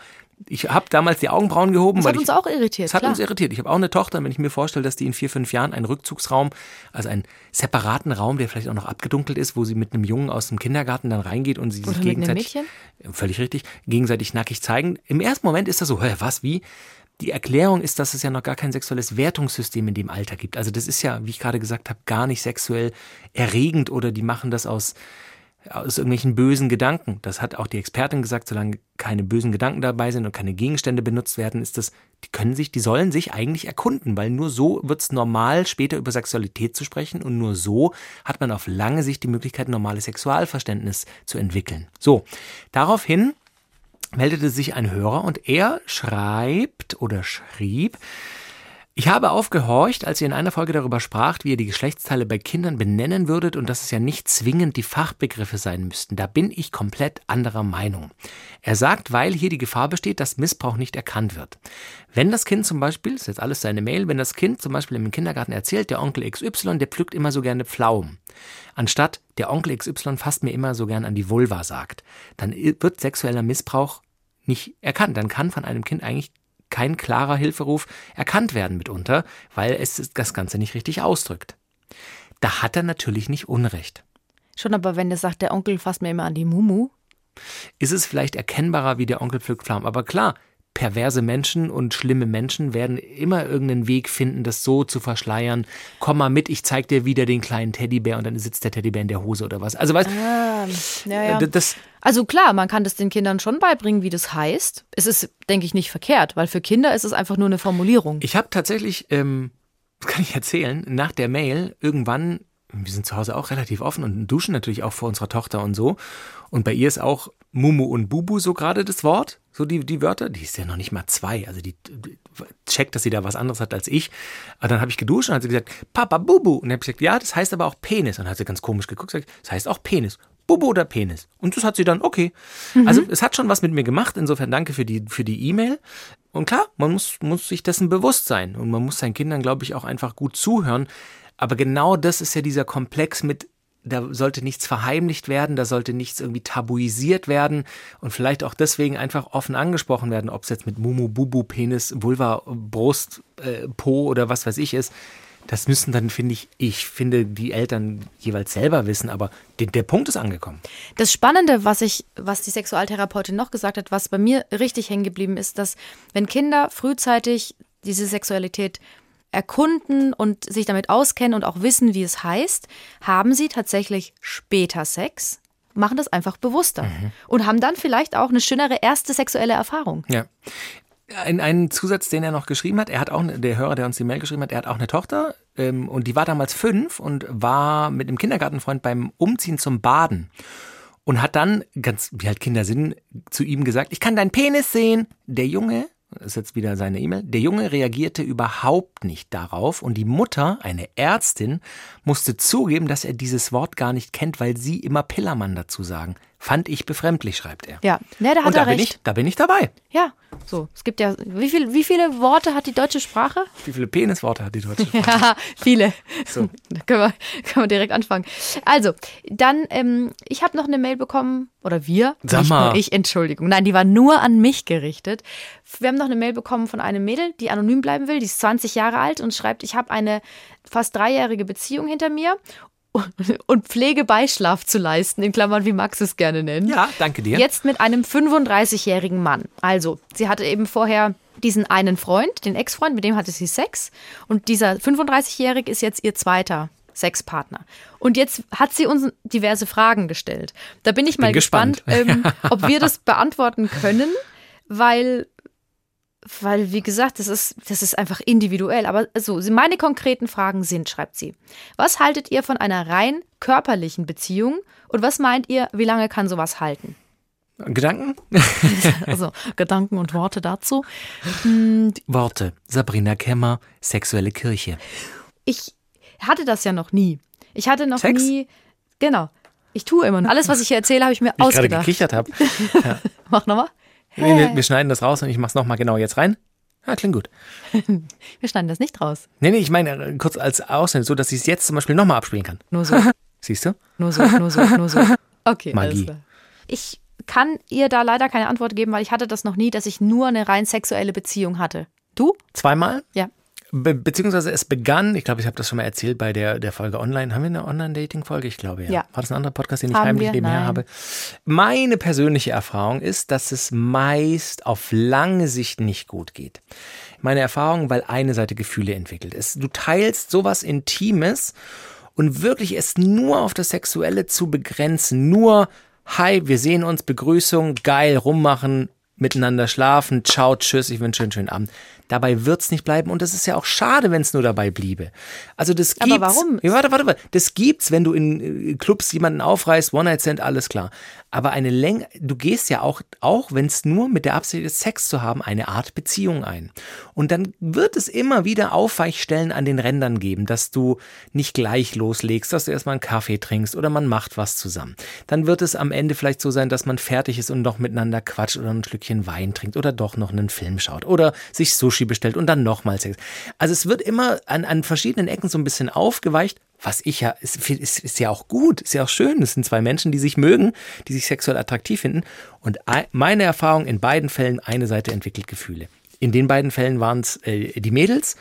Ich habe damals die Augenbrauen gehoben. Das hat uns ich, auch irritiert, Das hat klar. uns irritiert. Ich habe auch eine Tochter, wenn ich mir vorstelle, dass die in vier, fünf Jahren einen Rückzugsraum, also einen separaten Raum, der vielleicht auch noch abgedunkelt ist, wo sie mit einem Jungen aus dem Kindergarten dann reingeht und sie Oder sich gegenseitig, Mädchen? völlig richtig, gegenseitig nackig zeigen. Im ersten Moment ist das so, hä, was, wie? Die Erklärung ist, dass es ja noch gar kein sexuelles Wertungssystem in dem Alter gibt. Also das ist ja, wie ich gerade gesagt habe, gar nicht sexuell erregend oder die machen das aus, aus irgendwelchen bösen Gedanken. Das hat auch die Expertin gesagt, solange keine bösen Gedanken dabei sind und keine Gegenstände benutzt werden, ist das, die können sich, die sollen sich eigentlich erkunden, weil nur so wird es normal, später über Sexualität zu sprechen und nur so hat man auf lange Sicht die Möglichkeit, normales Sexualverständnis zu entwickeln. So, daraufhin meldete sich ein Hörer und er schreibt oder schrieb, ich habe aufgehorcht, als ihr in einer Folge darüber spracht, wie ihr die Geschlechtsteile bei Kindern benennen würdet und dass es ja nicht zwingend die Fachbegriffe sein müssten. Da bin ich komplett anderer Meinung. Er sagt, weil hier die Gefahr besteht, dass Missbrauch nicht erkannt wird. Wenn das Kind zum Beispiel, das ist jetzt alles seine Mail, wenn das Kind zum Beispiel im Kindergarten erzählt, der Onkel XY, der pflückt immer so gerne Pflaumen. Anstatt der Onkel XY fasst mir immer so gern an die Vulva sagt, dann wird sexueller Missbrauch nicht erkannt. Dann kann von einem Kind eigentlich kein klarer Hilferuf erkannt werden mitunter, weil es das Ganze nicht richtig ausdrückt. Da hat er natürlich nicht Unrecht. Schon aber wenn er sagt, der Onkel fasst mir immer an die Mumu. Ist es vielleicht erkennbarer wie der Onkel pflückt Pflaumen? Aber klar, perverse Menschen und schlimme Menschen werden immer irgendeinen Weg finden, das so zu verschleiern. Komm mal mit, ich zeig dir wieder den kleinen Teddybär und dann sitzt der Teddybär in der Hose oder was. Also weißt Ah, ja, ja. äh, das Also klar, man kann das den Kindern schon beibringen, wie das heißt. Es ist, denke ich, nicht verkehrt, weil für Kinder ist es einfach nur eine Formulierung. Ich habe tatsächlich, ähm, kann ich erzählen, nach der Mail irgendwann, wir sind zu Hause auch relativ offen und duschen natürlich auch vor unserer Tochter und so. Und bei ihr ist auch Mumu und Bubu so gerade das Wort, so die, die Wörter. Die ist ja noch nicht mal zwei, also die, die checkt, dass sie da was anderes hat als ich. Aber dann habe ich geduscht und hat sie gesagt, Papa, Bubu. Und dann habe ich gesagt, ja, das heißt aber auch Penis. Und dann hat sie ganz komisch geguckt und gesagt, das heißt auch Penis. Bubu oder Penis. Und das hat sie dann, okay. Also es hat schon was mit mir gemacht. Insofern danke für die für die E-Mail. Und klar, man muss, muss sich dessen bewusst sein. Und man muss seinen Kindern, glaube ich, auch einfach gut zuhören. Aber genau das ist ja dieser Komplex mit, da sollte nichts verheimlicht werden, da sollte nichts irgendwie tabuisiert werden und vielleicht auch deswegen einfach offen angesprochen werden, ob es jetzt mit Mumu, Bubu, Penis, Vulva, Brust, äh, Po oder was weiß ich ist. Das müssen dann, finde ich, ich finde, die Eltern jeweils selber wissen, aber der, der Punkt ist angekommen. Das Spannende, was ich, was die Sexualtherapeutin noch gesagt hat, was bei mir richtig hängen geblieben ist, dass wenn Kinder frühzeitig diese Sexualität erkunden und sich damit auskennen und auch wissen, wie es heißt, haben sie tatsächlich später Sex, machen das einfach bewusster und haben dann vielleicht auch eine schönere erste sexuelle Erfahrung. Ja. Ein, ein Zusatz, den er noch geschrieben hat, er hat auch, der Hörer, der uns die Mail geschrieben hat, er hat auch eine Tochter ähm, und die war damals fünf und war mit einem Kindergartenfreund beim Umziehen zum Baden und hat dann, ganz wie halt Kinder sind, zu ihm gesagt, ich kann deinen Penis sehen. Der Junge, ist jetzt wieder seine E-Mail, der Junge reagierte überhaupt nicht darauf und die Mutter, eine Ärztin, musste zugeben, dass er dieses Wort gar nicht kennt, weil sie immer Pillermann dazu sagen. Fand ich befremdlich, schreibt er. Ja, ne, da hat und da er bin, recht. ich, da bin ich dabei. Ja, so. Es gibt ja, wie, viel, wie viele Worte hat die deutsche Sprache? Wie viele Penisworte hat die deutsche Sprache? Ja, viele. So. Da können wir, können wir direkt anfangen. Also, dann, ähm, ich habe noch eine Mail bekommen, oder wir, Sag mal. ich, Entschuldigung. Nein, die war nur an mich gerichtet. Wir haben noch eine Mail bekommen von einem Mädel, die anonym bleiben will, die ist 20 Jahre alt und schreibt, ich habe eine fast dreijährige Beziehung hinter mir und pflege Beischlaf zu leisten, in Klammern, wie Max es gerne nennt. Ja, danke dir. Jetzt mit einem 35-jährigen Mann. Also, sie hatte eben vorher diesen einen Freund, den Ex-Freund, mit dem hatte sie Sex. Und dieser 35-Jährige ist jetzt ihr zweiter Sexpartner. Und jetzt hat sie uns diverse Fragen gestellt. Da bin ich mal gespannt. gespannt, ähm, ob wir das beantworten können, weil, weil, wie gesagt, das ist, das ist einfach individuell. Aber so, meine konkreten Fragen sind, schreibt sie. Was haltet ihr von einer rein körperlichen Beziehung? Und was meint ihr, wie lange kann sowas halten? Gedanken? Also Gedanken und Worte dazu. Worte. Sabrina Kemmer, sexuelle Kirche. Ich hatte das ja noch nie. Ich hatte noch Sex? nie. Genau. Ich tue immer noch. Alles, was ich hier erzähle, habe ich mir Wie ich gerade ausgedacht. gekichert habe. Mach nochmal. Nee, wir, wir schneiden das raus und ich mach's nochmal genau jetzt rein. Ja, klingt gut. Wir schneiden das nicht raus. Nee, nee, ich meine äh, kurz als Aussehen, so dass ich es jetzt zum Beispiel nochmal abspielen kann. Nur so, Siehst du? nur so, nur so, nur so. Okay, Magie. alles klar. Ich kann ihr da leider keine Antwort geben, weil ich hatte das noch nie, dass ich nur eine rein sexuelle Beziehung hatte. Du? Zweimal? Ja. Be beziehungsweise es begann, ich glaube, ich habe das schon mal erzählt bei der, der Folge online. Haben wir eine Online-Dating-Folge? Ich glaube ja. Ja. War das ein anderer Podcast, den ich Haben heimlich nebenher habe? Meine persönliche Erfahrung ist, dass es meist auf lange Sicht nicht gut geht. Meine Erfahrung, weil eine Seite Gefühle entwickelt. Es, du teilst sowas Intimes und wirklich es nur auf das Sexuelle zu begrenzen, nur Hi, wir sehen uns, Begrüßung, geil, rummachen, miteinander schlafen, ciao, tschüss, ich wünsche einen schönen Abend. Dabei wird's nicht bleiben und es ist ja auch schade, wenn es nur dabei bliebe. Also das Aber gibt's. warum? Ja, warte, warte, warte. Das gibt's, wenn du in äh, Clubs jemanden aufreißt, One-Night-Stand, alles klar. Aber eine Länge, du gehst ja auch, auch wenn es nur mit der Absicht ist, Sex zu haben, eine Art Beziehung ein. Und dann wird es immer wieder Aufweichstellen an den Rändern geben, dass du nicht gleich loslegst, dass du erstmal einen Kaffee trinkst oder man macht was zusammen. Dann wird es am Ende vielleicht so sein, dass man fertig ist und noch miteinander quatscht oder ein Schlückchen Wein trinkt oder doch noch einen Film schaut oder sich Sushi bestellt und dann nochmal Sex. Also es wird immer an, an verschiedenen Ecken so ein bisschen aufgeweicht, was ich ja, ist, ist, ist ja auch gut, ist ja auch schön. Das sind zwei Menschen, die sich mögen, die sich sexuell attraktiv finden. Und ei- meine Erfahrung in beiden Fällen, eine Seite entwickelt Gefühle. In den beiden Fällen waren es äh, die Mädels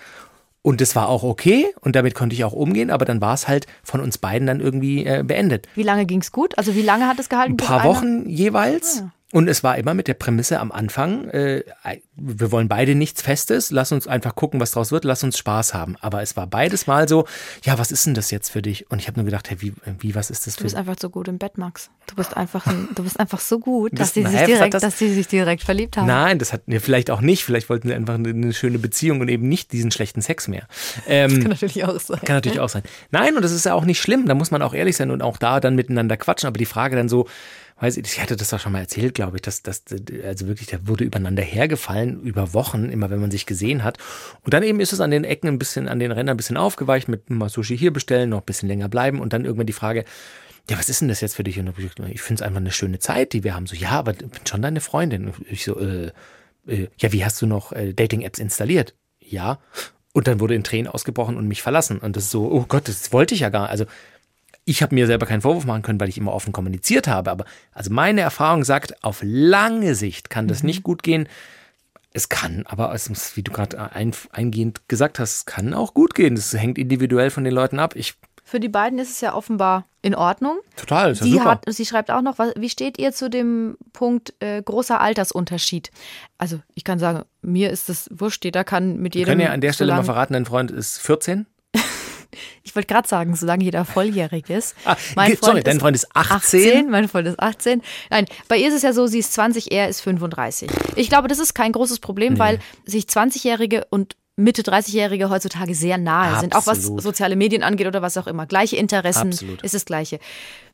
und das war auch okay und damit konnte ich auch umgehen, aber dann war es halt von uns beiden dann irgendwie äh, beendet. Wie lange ging's gut? Also wie lange hat es gehalten? Ein paar Wochen jeweils. Und es war immer mit der Prämisse am Anfang, äh, wir wollen beide nichts Festes, lass uns einfach gucken, was draus wird, lass uns Spaß haben. Aber es war beides mal so, ja, was ist denn das jetzt für dich? Und ich habe nur gedacht, hey, wie, wie, was ist das Du für bist einfach so gut im Bett, Max. Du bist einfach, ein, du bist einfach so gut, dass ein sich hat direkt, das- dass sich direkt verliebt haben. Nein, das hatten wir vielleicht auch nicht. Vielleicht wollten sie einfach eine, eine schöne Beziehung und eben nicht diesen schlechten Sex mehr. Ähm, Kann natürlich auch sein. Kann natürlich auch sein. Nein, und das ist ja auch nicht schlimm. Da muss man auch ehrlich sein und auch da dann miteinander quatschen. Aber die Frage dann so, weiß ich, ich hatte das doch schon mal erzählt, glaube ich, dass das, also wirklich, da wurde übereinander hergefallen über Wochen, immer wenn man sich gesehen hat. Und dann eben ist es an den Ecken ein bisschen, an den Rändern ein bisschen aufgeweicht, mit mal Sushi hier bestellen, noch ein bisschen länger bleiben und dann irgendwann die Frage, ja, was ist denn das jetzt für dich? Und ich, ich finde es einfach eine schöne Zeit, die wir haben. So, ja, aber ich bin schon deine Freundin. Und ich so, äh, äh, ja, wie hast du noch äh, Dating-Apps installiert? Ja. Und dann wurde in Tränen ausgebrochen und mich verlassen. Und das ist so, oh Gott, das wollte ich ja gar. Also ich habe mir selber keinen Vorwurf machen können, weil ich immer offen kommuniziert habe. Aber also meine Erfahrung sagt, auf lange Sicht kann das nicht gut gehen. Es kann, aber es muss, wie du gerade ein, eingehend gesagt hast, es kann auch gut gehen. Das hängt individuell von den Leuten ab. Ich Für die beiden ist es ja offenbar in Ordnung. total, ist ja Sie, super. hat, sie schreibt auch noch, was, wie steht ihr zu dem Punkt äh, großer Altersunterschied? Also ich kann sagen, mir ist das wurscht, jeder kann mit Wir jedem. können ja an der Stelle mal verraten, dein Freund ist 14. Ich wollte gerade sagen, solange jeder volljährig ist. Ah, ge- sorry, dein Freund ist 18. Mein Freund ist 18. Nein, bei ihr ist es ja so, sie ist 20, er ist 35. Ich glaube, das ist kein großes Problem, weil sich 20-Jährige und Mitte 30-Jährige heutzutage sehr nahe sind, auch was Absolut. soziale Medien angeht oder was auch immer. Gleiche Interessen Absolut. ist das Gleiche.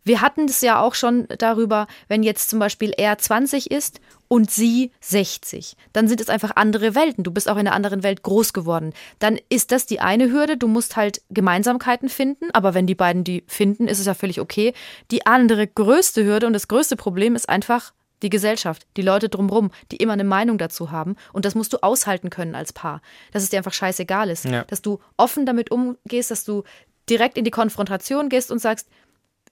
Wir hatten das ja auch schon darüber, wenn jetzt zum Beispiel er 20 ist und sie 60, dann sind es einfach andere Welten. Du bist auch in einer anderen Welt groß geworden. Dann ist das die eine Hürde. Du musst halt Gemeinsamkeiten finden, aber wenn die beiden die finden, ist es ja völlig okay. Die andere größte Hürde und das größte Problem ist einfach die Gesellschaft, die Leute drumherum, die immer eine Meinung dazu haben. Und das musst du aushalten können als Paar. Dass es dir einfach scheißegal ist. Ja. Dass du offen damit umgehst, dass du direkt in die Konfrontation gehst und sagst,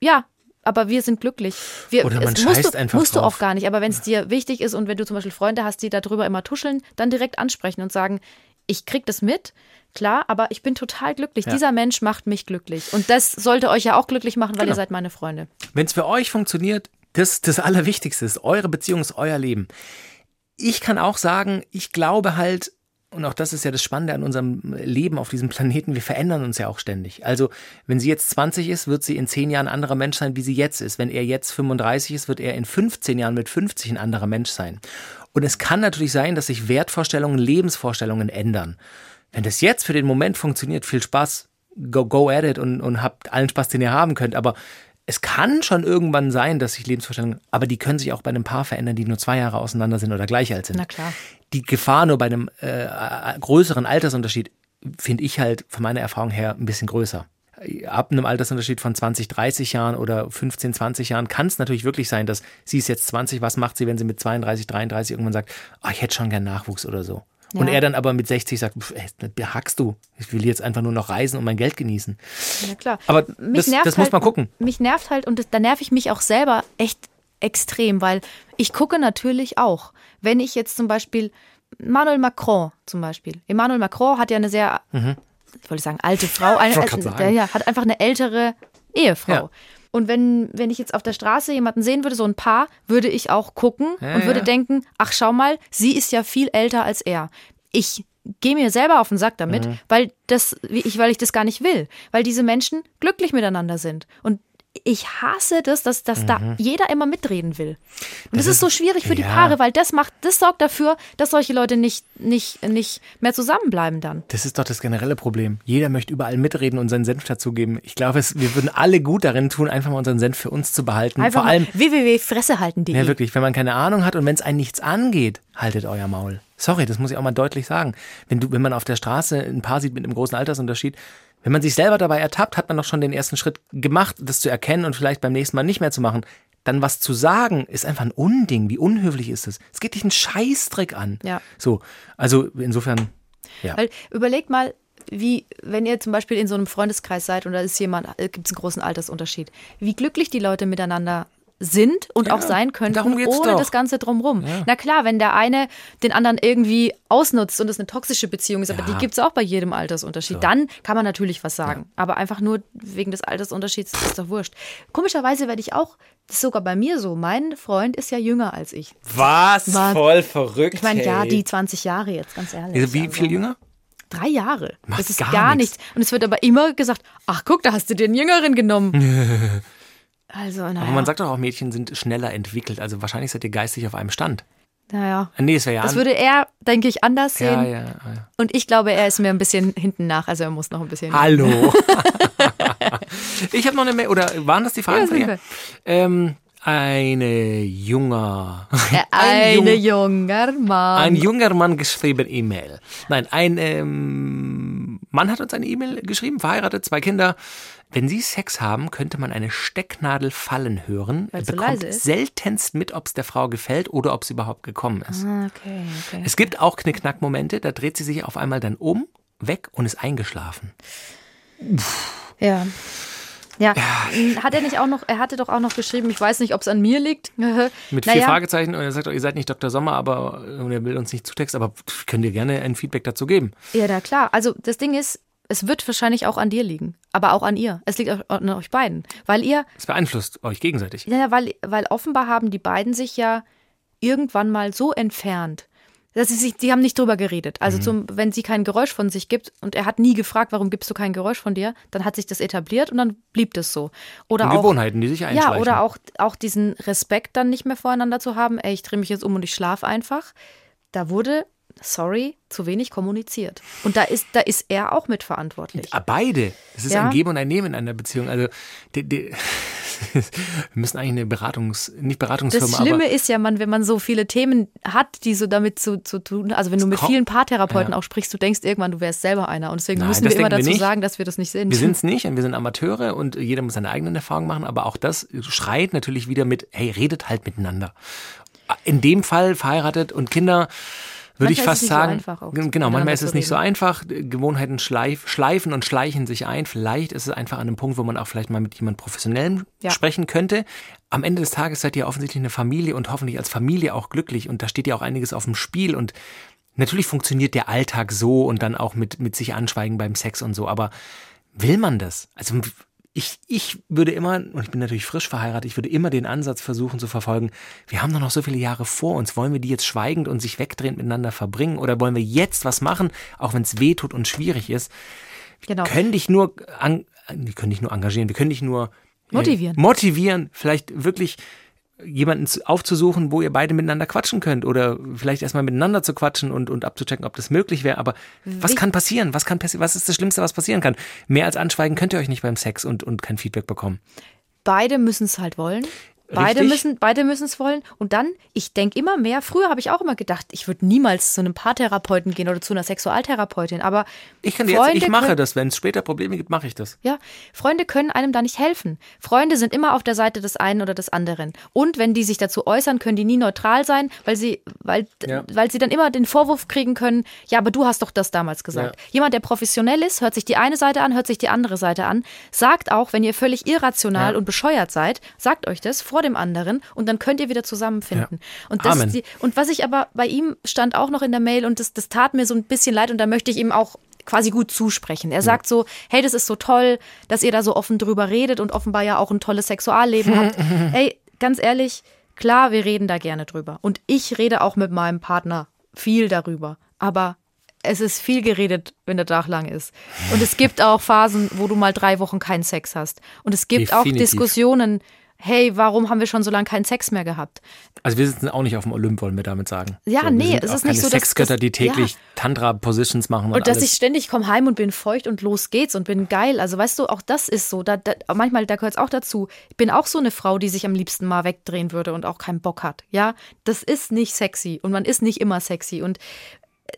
ja, aber wir sind glücklich. Wir, Oder man es musst scheißt du, einfach Musst du drauf. auch gar nicht. Aber wenn es dir wichtig ist und wenn du zum Beispiel Freunde hast, die darüber immer tuscheln, dann direkt ansprechen und sagen, ich krieg das mit, klar, aber ich bin total glücklich. Dieser Mensch macht mich glücklich. Und das sollte euch ja auch glücklich machen, weil Genau. ihr seid meine Freunde. Wenn es für euch funktioniert, das das Allerwichtigste ist, eure Beziehung ist euer Leben. Ich kann auch sagen, ich glaube halt, und auch das ist ja das Spannende an unserem Leben auf diesem Planeten, wir verändern uns ja auch ständig. Also, wenn sie jetzt 20 ist, wird sie in 10 Jahren ein anderer Mensch sein, wie sie jetzt ist. Wenn er jetzt 35 ist, wird er in 15 Jahren mit 50 ein anderer Mensch sein. Und es kann natürlich sein, dass sich Wertvorstellungen, Lebensvorstellungen ändern. Wenn das jetzt für den Moment funktioniert, viel Spaß, go, go at it und, und habt allen Spaß, den ihr haben könnt. Aber es kann schon irgendwann sein, dass sich Lebensvorstellungen, aber die können sich auch bei einem Paar verändern, die nur zwei Jahre auseinander sind oder gleich alt sind. Na klar. Die Gefahr nur bei einem äh, äh, größeren Altersunterschied finde ich halt von meiner Erfahrung her ein bisschen größer. Ab einem Altersunterschied von 20, 30 Jahren oder 15, 20 Jahren kann es natürlich wirklich sein, dass sie ist jetzt 20, was macht sie, wenn sie mit 32, 33 irgendwann sagt, ah, ich hätte schon gern Nachwuchs oder so. Und Ja. er dann aber mit 60 sagt, pff, ey, behackst du. Ich will jetzt einfach nur noch reisen und mein Geld genießen. Ja, klar. Aber Mich das, nervt das muss halt, man gucken. Mich nervt halt und das, da nerv ich mich auch selber echt extrem, weil ich gucke natürlich auch. Wenn ich jetzt zum Beispiel Emmanuel Macron zum Beispiel. Emmanuel Macron hat ja eine sehr, ich wollte sagen, alte Frau, eine, Mhm. äh, ja, hat einfach eine ältere Ehefrau. Ja. Und wenn, wenn ich jetzt auf der Straße jemanden sehen würde, so ein Paar, würde ich auch gucken Ja, und würde ja. denken, ach schau mal, sie ist ja viel älter als er. Ich gehe mir selber auf den Sack damit, Mhm. weil das, ich, weil ich das gar nicht will, weil diese Menschen glücklich miteinander sind. Und ich hasse das, dass, dass da jeder immer mitreden will. Und das, ist so schwierig für die ja. Paare, weil das macht, das sorgt dafür, dass solche Leute nicht, nicht, nicht mehr zusammenbleiben dann. Das ist doch das generelle Problem. Jeder möchte überall mitreden und seinen Senf dazugeben. Ich glaube, es, wir würden alle gut darin tun, einfach mal unseren Senf für uns zu behalten. Einfach Vor allem, www.fressehalten.de. ja wirklich, wenn man keine Ahnung hat und wenn es einen nichts angeht, haltet euer Maul. Sorry, das muss ich auch mal deutlich sagen. Wenn du, wenn man auf der Straße ein Paar sieht mit einem großen Altersunterschied, wenn man sich selber dabei ertappt, hat man doch schon den ersten Schritt gemacht, das zu erkennen und vielleicht beim nächsten Mal nicht mehr zu machen. Dann was zu sagen, ist einfach ein Unding. Wie unhöflich ist es? Es geht dich einen Scheißdreck an. Ja. So, also insofern, ja. Weil überlegt mal, wie, wenn ihr zum Beispiel in so einem Freundeskreis seid und da ist jemand, gibt es einen großen Altersunterschied, wie glücklich die Leute miteinander sind und Ja, auch sein könnten, ohne doch. das Ganze drumrum. Na klar, wenn der eine den anderen irgendwie ausnutzt und es eine toxische Beziehung ist, aber Ja. die gibt es auch bei jedem Altersunterschied, dann kann man natürlich was sagen. Aber einfach nur wegen des Altersunterschieds ist doch wurscht. Komischerweise werde ich auch, das ist sogar bei mir so, mein Freund ist ja jünger als ich. Was? Was? Voll verrückt. Ich meine, ja, die 20 Jahre jetzt, ganz ehrlich. Also Wie Also- viel jünger? Drei Jahre. Macht das ist gar gar, nichts. nichts. Und es wird aber immer gesagt, ach guck, da hast du den Jüngeren genommen. also, Aber naja. man sagt doch auch, Mädchen sind schneller entwickelt. Also wahrscheinlich seid ihr geistig auf einem Stand. naja. Nee, es wäre ja Das würde er, denke ich, anders sehen. ja, ja, ja. Und ich glaube, er ist mir ein bisschen hinten nach. Also er muss noch ein bisschen. Hallo. ich habe noch eine Mail, oder waren das die Fragen Ja, wir. Ähm, eine junger, Äh, ein, Eine jung, junger Mann. ein junger Mann geschrieben E-Mail. Nein, ein ähm, Mann hat uns eine E-Mail geschrieben, verheiratet, zwei Kinder. Wenn Sie Sex haben, könnte man eine Stecknadel fallen hören. Weil's so bekommt ist? seltenst mit, ob es der Frau gefällt oder ob sie überhaupt gekommen ist. Ah, okay, okay. Es gibt auch Knickknack-Momente, da dreht sie sich auf einmal dann um, weg und ist eingeschlafen. Ja. Ja, m, hat er nicht auch noch, er hatte doch auch noch geschrieben, ich weiß nicht, ob es an mir liegt. Mit vier naja, Fragezeichen und er sagt, auch, ihr seid nicht Dr. Sommer, aber und er will uns nicht zutexten, aber könnt ihr gerne ein Feedback dazu geben. Ja, na klar. Also das Ding ist, es wird wahrscheinlich auch an dir liegen, aber auch an ihr. Es liegt auch an euch beiden, weil ihr Es beeinflusst euch gegenseitig. Ja, weil, weil offenbar haben die beiden sich ja irgendwann mal so entfernt, dass sie sich, die haben nicht drüber geredet. Mhm. Also zum, wenn sie kein Geräusch von sich gibt und er hat nie gefragt, warum gibst du kein Geräusch von dir, dann hat sich das etabliert und dann blieb das so. Oder auch, Gewohnheiten, die sich einschleichen. ja, oder auch, auch diesen Respekt dann nicht mehr voreinander zu haben, ey, ich drehe mich jetzt um und ich schlaf einfach. Da wurde, sorry, zu wenig kommuniziert. Und da ist, da ist er auch mitverantwortlich. Ah, Beide. Es ist Ja. ein Geben und ein Nehmen in einer Beziehung. Also die, die, wir müssen eigentlich eine Beratungs, nicht Beratungsfirma, Das Schlimme ist ja, man, wenn man so viele Themen hat, die so damit zu, zu tun, also wenn du mit vielen Paartherapeuten Ja. auch sprichst, du denkst irgendwann, du wärst selber einer. Und deswegen Nein, müssen wir immer wir dazu nicht. sagen, dass wir das nicht sind. wir sind es nicht und wir sind Amateure und jeder muss seine eigenen Erfahrungen machen, aber auch das schreit natürlich wieder mit, hey, redet halt miteinander. In dem Fall verheiratet und Kinder würde ich fast so sagen, auch genau, manchmal ist es nicht so reden. einfach. Gewohnheiten schleif, schleifen und schleichen sich ein. Vielleicht ist es einfach an einem Punkt, wo man auch vielleicht mal mit jemand Professionellem Ja. sprechen könnte. Am Ende des Tages seid ihr offensichtlich eine Familie und hoffentlich als Familie auch glücklich und da steht ja auch einiges auf dem Spiel und natürlich funktioniert der Alltag so und dann auch mit, mit sich anschweigen beim Sex und so, aber will man das? Also ich, ich würde immer, und ich bin natürlich frisch verheiratet, ich würde immer den Ansatz versuchen zu verfolgen, wir haben doch noch so viele Jahre vor uns, wollen wir die jetzt schweigend und sich wegdrehend miteinander verbringen oder wollen wir jetzt was machen, auch wenn es weh tut und schwierig ist? genau. können dich nur, an, die können dich nur engagieren, wir können dich nur äh, Motivieren. motivieren, vielleicht wirklich jemanden zu- aufzusuchen, wo ihr beide miteinander quatschen könnt oder vielleicht erstmal miteinander zu quatschen und, und abzuchecken, ob das möglich wäre. Aber was kann passieren? Was kann passieren? Was ist das Schlimmste, was passieren kann? Mehr als anschweigen könnt ihr euch nicht beim Sex und, und kein Feedback bekommen. Beide müssen es halt wollen. Beide Richtig. müssen, beide müssen es wollen. Und dann, ich denke immer mehr, früher habe ich auch immer gedacht, ich würde niemals zu einem Paartherapeuten gehen oder zu einer Sexualtherapeutin. Aber Ich kann dir jetzt, Freunde ich mache können- das. Wenn es später Probleme gibt, mache ich das. Ja, Freunde können einem da nicht helfen. Freunde sind immer auf der Seite des einen oder des anderen. Und wenn die sich dazu äußern, können die nie neutral sein, weil sie, weil, Ja. weil sie dann immer den Vorwurf kriegen können, ja, aber du hast doch das damals gesagt. Ja. Jemand, der professionell ist, hört sich die eine Seite an, hört sich die andere Seite an, sagt auch, wenn ihr völlig irrational Ja. und bescheuert seid, sagt euch das vor dem anderen und dann könnt ihr wieder zusammenfinden. Und, das die, und was ich aber bei ihm stand auch noch in der Mail und das, das tat mir so ein bisschen leid und da möchte ich ihm auch quasi gut zusprechen. Er sagt so, hey, das ist so toll, dass ihr da so offen drüber redet und offenbar ja auch ein tolles Sexualleben habt. Hey, ganz ehrlich, klar, wir reden da gerne drüber. Und ich rede auch mit meinem Partner viel darüber. Aber es ist viel geredet, wenn der Tag lang ist. Und es gibt auch Phasen, wo du mal drei Wochen keinen Sex hast. Und es gibt auch Definitiv. Diskussionen, hey, warum haben wir schon so lange keinen Sex mehr gehabt? Also wir sitzen auch nicht auf dem Olymp, wollen wir damit sagen. Ja, so, nee, es ist nicht so, Sexgötter, dass- die täglich ja. Tantra-Positions machen und, Und dass alles. ich ständig komme heim und bin feucht und los geht's und bin geil. Also weißt du, auch das ist so. Da, da, manchmal, da gehört es auch dazu. Ich bin auch so eine Frau, die sich am liebsten mal wegdrehen würde und auch keinen Bock hat. Ja, das ist nicht sexy und man ist nicht immer sexy. Und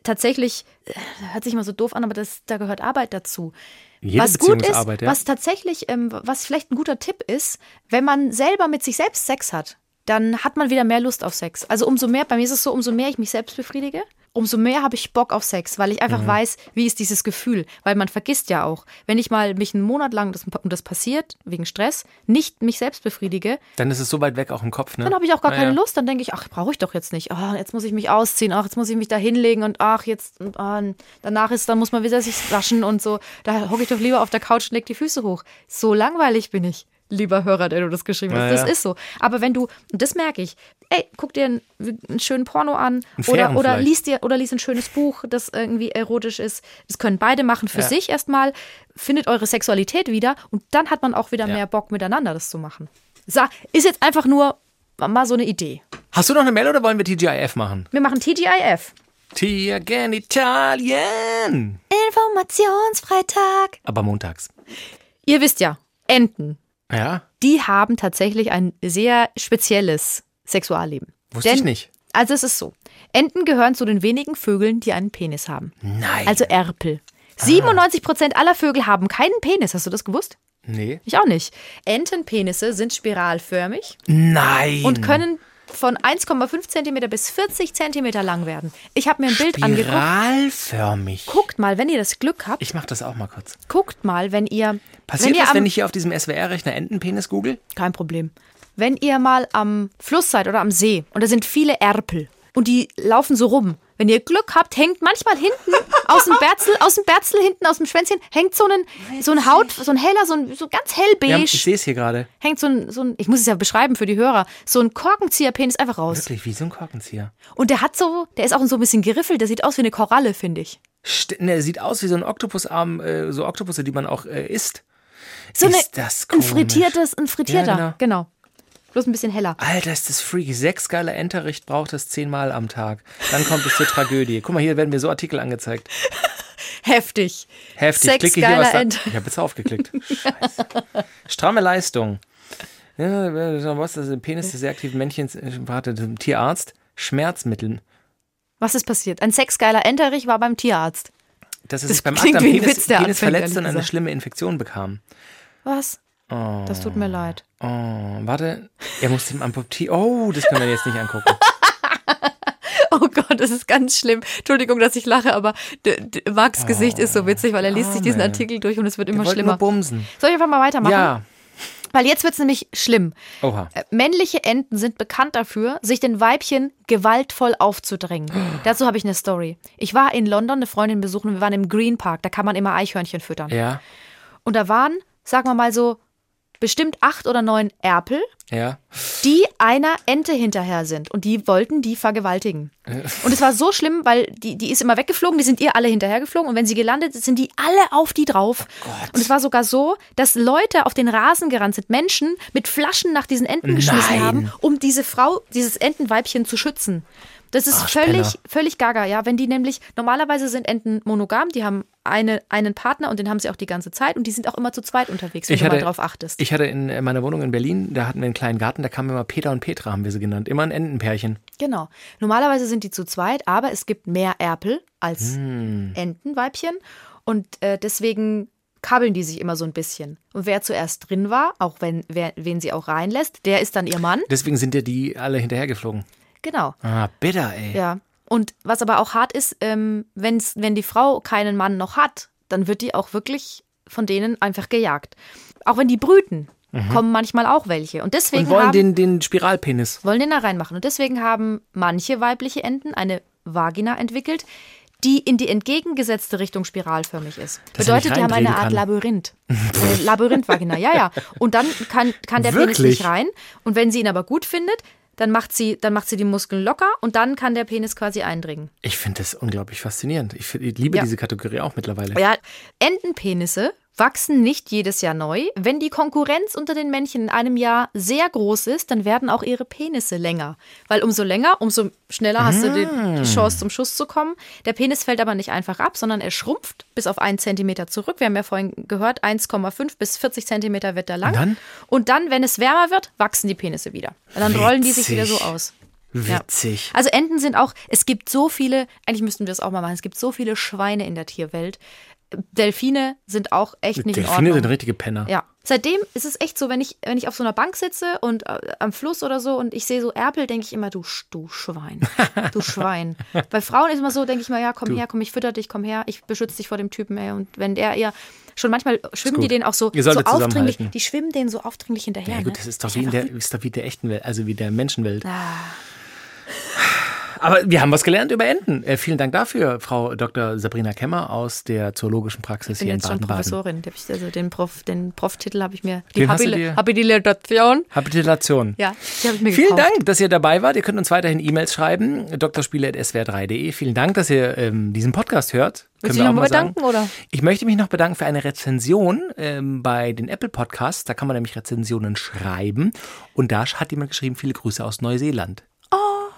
tatsächlich, äh, hört sich mal so doof an, aber das, da gehört Arbeit dazu. Jede was gut ist ist, Arbeit, ja. was tatsächlich, ähm, was vielleicht ein guter Tipp ist, wenn man selber mit sich selbst Sex hat, dann hat man wieder mehr Lust auf Sex. Also umso mehr, bei mir ist es so, umso mehr ich mich selbst befriedige, umso mehr habe ich Bock auf Sex, weil ich Mhm. einfach weiß, wie ist dieses Gefühl. Weil man vergisst ja auch, wenn ich mal mich einen Monat lang, das, und das passiert, wegen Stress, nicht mich selbst befriedige, Dann ist es so weit weg auch im Kopf, ne? dann habe ich auch gar Naja. keine Lust. Dann denke ich, ach, brauche ich doch jetzt nicht. Ah, jetzt muss ich mich ausziehen. Ach, jetzt muss ich mich da hinlegen und ach, jetzt und, ah, danach ist, dann muss man wieder sich waschen und so. Da hocke ich doch lieber auf der Couch und leg die Füße hoch. So langweilig bin ich, lieber Hörer, der du das geschrieben hast. Na Das ja. ist so. Aber wenn du, und das merke ich, ey, guck dir einen, einen schönen Porno an oder, oder vielleicht. liest dir oder liest ein schönes Buch, das irgendwie erotisch ist. Das können beide machen für Ja. sich erstmal. Findet eure Sexualität wieder und dann hat man auch wieder Ja. mehr Bock miteinander das zu machen. Sa ist jetzt einfach nur mal so eine Idee. Hast du noch eine Mail oder wollen wir TGIF machen? Wir machen TGIF. Tia Italien. Informationsfreitag. Aber montags. Ihr wisst ja, Enten, Ja? die haben tatsächlich ein sehr spezielles Sexualleben. Wusste ich nicht. Also es ist so. Enten gehören zu den wenigen Vögeln, die einen Penis haben. Nein. Also Erpel. 97 Prozent aller Vögel haben keinen Penis. Hast du das gewusst? nee. Ich auch nicht. Entenpenisse sind spiralförmig Nein. und können von 1,5 Zentimeter bis 40 Zentimeter lang werden. Ich habe mir ein Bild angeguckt. Spiralförmig. Guckt mal, wenn ihr das Glück habt, Ich mach das auch mal kurz. guckt mal, wenn ihr. Passiert wenn ihr das, am, wenn ich hier auf diesem SWR-Rechner Entenpenis google? Kein Problem. Wenn ihr mal am Fluss seid oder am See und da sind viele Erpel und die laufen so rum. Wenn ihr Glück habt, hängt manchmal hinten aus dem Berzel, aus dem Berzel hinten aus dem Schwänzchen hängt so ein so ein Haut, so ein heller, so ein so ganz hellbeige, Ja, ich sehe es hier gerade. hängt so ein so ein ich muss es ja beschreiben für die Hörer, so ein Korkenzieherpenis einfach raus. Wirklich, wie so ein Korkenzieher. Und der hat so, der ist auch so ein bisschen geriffelt, der sieht aus wie eine Koralle, finde ich. St ne, sieht aus wie so ein Oktopusarm, äh, so Oktopusse, die man auch äh, isst. So Ist eine, das ein komisch. frittiertes, ein frittierter, Ja, genau. Bloß ein bisschen heller. Alter, ist das freaky. Sechs geile Entericht braucht es zehnmal am Tag. Dann kommt es zur Tragödie. Guck mal, hier werden mir so Artikel angezeigt. Heftig. Heftig. Sex Klicke hier was geiler da. Ich habe jetzt aufgeklickt. Scheiße. Stramme Leistung. Ja, was ist das? Penis des sehr aktiven Männchens. äh, Warte, Tierarzt. Schmerzmittel. Was ist passiert? Ein sexgeiler Enterich war beim Tierarzt. Er Das sich beim Akt am Penis, Witz, der Penis verletzt und eine schlimme Infektion bekam. Was? Das tut mir leid. Oh, warte. Er muss dem amputieren. Oh, das können wir jetzt nicht angucken. Oh Gott, das ist ganz schlimm. Entschuldigung, dass ich lache, aber Max Gesicht ist so witzig, weil er liest sich diesen. Artikel durch und es wird Wir immer wollten schlimmer. nur bumsen. Soll ich einfach mal weitermachen? Ja. Weil jetzt wird es nämlich schlimm. Oha. Äh, Männliche Enten sind bekannt dafür, sich den Weibchen gewaltvoll aufzudrängen. Dazu habe ich eine Story. Ich war in London eine Freundin besuchen, wir waren im Green Park, da kann man immer Eichhörnchen füttern. Ja. Und da waren, sagen wir mal so, bestimmt acht oder neun Erpel, Ja. die einer Ente hinterher sind und die wollten die vergewaltigen. Und es war so schlimm, weil die, die ist immer weggeflogen, die sind ihr alle hinterhergeflogen und wenn sie gelandet ist, sind die alle auf die drauf. und es war sogar so, dass Leute auf den Rasen gerannt sind, Menschen mit Flaschen nach diesen Enten geschmissen Nein. haben, um diese Frau, dieses Entenweibchen zu schützen. Das ist Ach, völlig, völlig gaga, ja. Wenn die nämlich, normalerweise sind Enten monogam, die haben eine, einen Partner und den haben sie auch die ganze Zeit und die sind auch immer zu zweit unterwegs, wenn Ich du mal hatte- drauf achtest. Ich hatte in meiner Wohnung in Berlin, da hatten wir einen kleinen Garten, da kamen immer Peter und Petra, haben wir sie genannt. Immer ein Entenpärchen. Genau. Normalerweise sind die zu zweit, aber es gibt mehr Erpel als Hm. Entenweibchen. Und äh, deswegen kabbeln die sich immer so ein bisschen. Und wer zuerst drin war, auch wenn wer, wen sie auch reinlässt, der ist dann ihr Mann. Deswegen sind ja die alle hinterhergeflogen. Genau. Ah, bitter, ey. Ja. Und was aber auch hart ist, ähm, wenn's, wenn die Frau keinen Mann noch hat, dann wird die auch wirklich von denen einfach gejagt. Auch wenn die brüten, kommen manchmal auch welche. Und deswegen Mhm. Und wollen haben, den, den Spiralpenis. wollen den da reinmachen. Und deswegen haben manche weibliche Enten eine Vagina entwickelt, die in die entgegengesetzte Richtung spiralförmig ist. Nicht Bedeutet, die haben eine Art kann. Labyrinth. Eine Labyrinth-Vagina, ja, ja. Und dann kann, kann der Penis Wirklich? nicht rein. Und wenn sie ihn aber gut findet, dann macht sie, dann macht sie die Muskeln locker und dann kann der Penis quasi eindringen. Ich finde das unglaublich faszinierend. Ich, find- ich liebe Ja. diese Kategorie auch mittlerweile. Ja, Entenpenisse wachsen nicht jedes Jahr neu. Wenn die Konkurrenz unter den Männchen in einem Jahr sehr groß ist, dann werden auch ihre Penisse länger. Weil umso länger, umso schneller hast du die, die Chance zum Schuss zu kommen. Der Penis fällt aber nicht einfach ab, sondern er schrumpft bis auf einen Zentimeter zurück. Wir haben ja vorhin gehört, 1,5 bis 40 Zentimeter wird er lang. Und dann? Und dann, wenn es wärmer wird, wachsen die Penisse wieder. Und dann rollen die sich wieder so Witzig. aus. Ja. Witzig. Also Enten sind auch, es gibt so viele, eigentlich müssten wir das auch mal machen, es gibt so viele Schweine in der Tierwelt. Delfine sind auch echt nicht in Delfine Ordnung. sind richtige Penner. Ja. Seitdem ist es echt so, wenn ich, wenn ich auf so einer Bank sitze und äh, am Fluss oder so und ich sehe so Erpel, denke ich immer, du, du Schwein. Du Schwein. Bei Frauen ist immer so, denke ich mal, ja, komm her, komm, ich fütter dich, komm her, ich beschütze dich vor dem Typen, ey. Und wenn der ihr, schon manchmal schwimmen die den auch so, so aufdringlich, die schwimmen den so aufdringlich hinterher. Ja gut, ne? das ist doch wie in der, ist doch wie der echten Welt, also wie der Menschenwelt. Ah. Aber wir haben was gelernt über Enten. Äh, vielen Dank dafür, Frau Dr. Sabrina Kemmer aus der zoologischen Praxis Ich bin hier in jetzt schon Baden-Baden. Professorin. Den hab ich- Also den Prof, den Prof-Titel habe ich mir, die du dir- Habilitation. Habilitation. Ja, die habe ich mir Vielen gekauft. Dank, dass ihr dabei wart. Ihr könnt uns weiterhin E-Mails schreiben. drspiele.swr3.de. Vielen Dank, dass ihr ähm, diesen Podcast hört. Willst Können du wir dich auch noch mal mal bedanken, sagen. oder? Ich möchte mich noch bedanken für eine Rezension ähm, bei den Apple Podcasts. Da kann man nämlich Rezensionen schreiben. Und da hat jemand geschrieben, viele Grüße aus Neuseeland.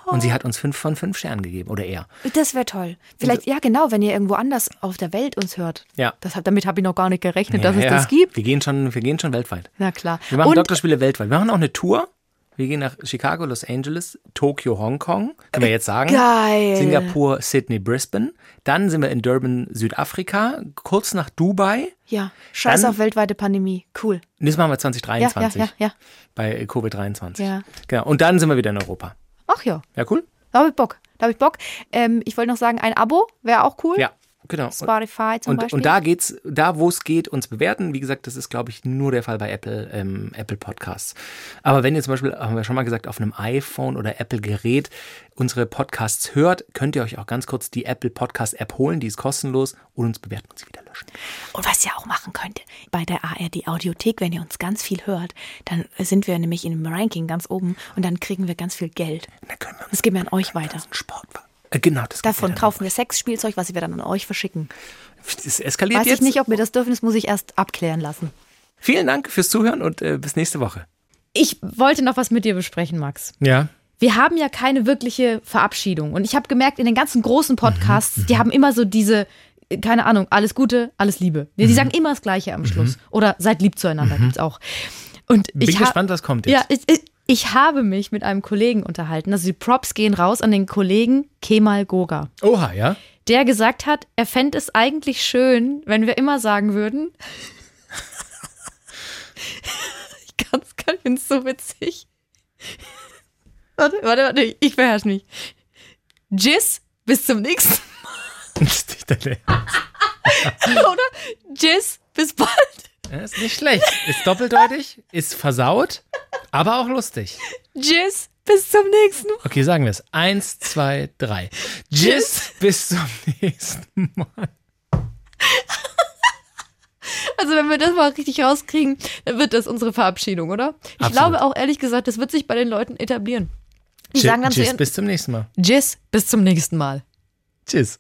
Und sie hat uns fünf von fünf Sternen gegeben. Oder er. Das wäre toll. Vielleicht, ja genau, wenn ihr irgendwo anders auf der Welt uns hört. Ja. Das, damit habe ich noch gar nicht gerechnet, dass Ja, es ja. das gibt. Wir gehen schon, wir gehen schon weltweit. Na klar. Wir machen Und Doktorspiele weltweit. Wir machen auch eine Tour. Wir gehen nach Chicago, Los Angeles, Tokio, Hongkong. Können wir jetzt sagen. Geil. Singapur, Sydney, Brisbane. Dann sind wir in Durban, Südafrika. Kurz nach Dubai. ja, scheiß Dann- auf weltweite Pandemie. Cool. Und Das machen wir Ja, 2023. ja, ja, ja. Bei Covid-23. Ja. Genau. Und dann sind wir wieder in Europa. Ach ja, Ja, cool? da habe ich Bock. Da habe ich Bock. Ähm, ich wollte noch sagen, ein Abo wäre auch cool. Ja, genau. Und- Spotify zum Und, Beispiel. und da geht's, da wo es geht, uns bewerten. Wie gesagt, das ist, glaube ich, nur der Fall bei Apple, ähm, Apple Podcasts. Aber wenn ihr zum Beispiel, haben wir schon mal gesagt, auf einem iPhone oder Apple-Gerät unsere Podcasts hört, könnt ihr euch auch ganz kurz die Apple Podcast App holen, die ist kostenlos und uns bewerten und sie wieder löschen. Und was ihr auch machen könnt, bei der ARD Audiothek, wenn ihr uns ganz viel hört, dann sind wir nämlich in dem Ranking ganz oben und dann kriegen wir ganz viel Geld. Und dann können wir uns Das geben wir an euch weiter. Sport. Äh, genau, das Davon kaufen wir Sexspielzeug, was wir dann an euch verschicken. Das eskaliert Weiß jetzt. ich nicht, ob wir das dürfen, das muss ich erst abklären lassen. Vielen Dank fürs Zuhören und äh, bis nächste Woche. Ich wollte noch was mit dir besprechen, Max. Ja. Wir haben ja keine wirkliche Verabschiedung. Und ich habe gemerkt, in den ganzen großen Podcasts, die haben immer so diese, äh, keine Ahnung, alles Gute, alles Liebe. Die, die sagen immer das Gleiche am Schluss. Oder seid lieb zueinander, gibt's auch. Und Bin ich gespannt, was kommt jetzt. Ja, ich, ich, ich habe mich mit einem Kollegen unterhalten. Also die Props gehen raus an den Kollegen Kemal Goga. Oha, ja. Der gesagt hat, er fände es eigentlich schön, wenn wir immer sagen würden. ich kann's gar nicht, ich find's so witzig. Warte, warte, warte, ich beherrsche mich. Jizz, bis zum nächsten Das ist nicht dein. Mal, oder? Jizz, bis bald. Ja, ist nicht schlecht. Ist doppeldeutig, ist versaut, aber auch lustig. Jizz, bis zum nächsten Mal. Okay, sagen wir es. Eins, zwei, drei. Tschüss, bis zum nächsten Mal. Also wenn wir das mal richtig rauskriegen, dann wird das unsere Verabschiedung, oder? Ich Absolut. glaube auch ehrlich gesagt, das wird sich bei den Leuten etablieren. Die sagen dann zu Tschüss, bis zum nächsten Mal. Jizz, bis zum nächsten Mal. Tschüss.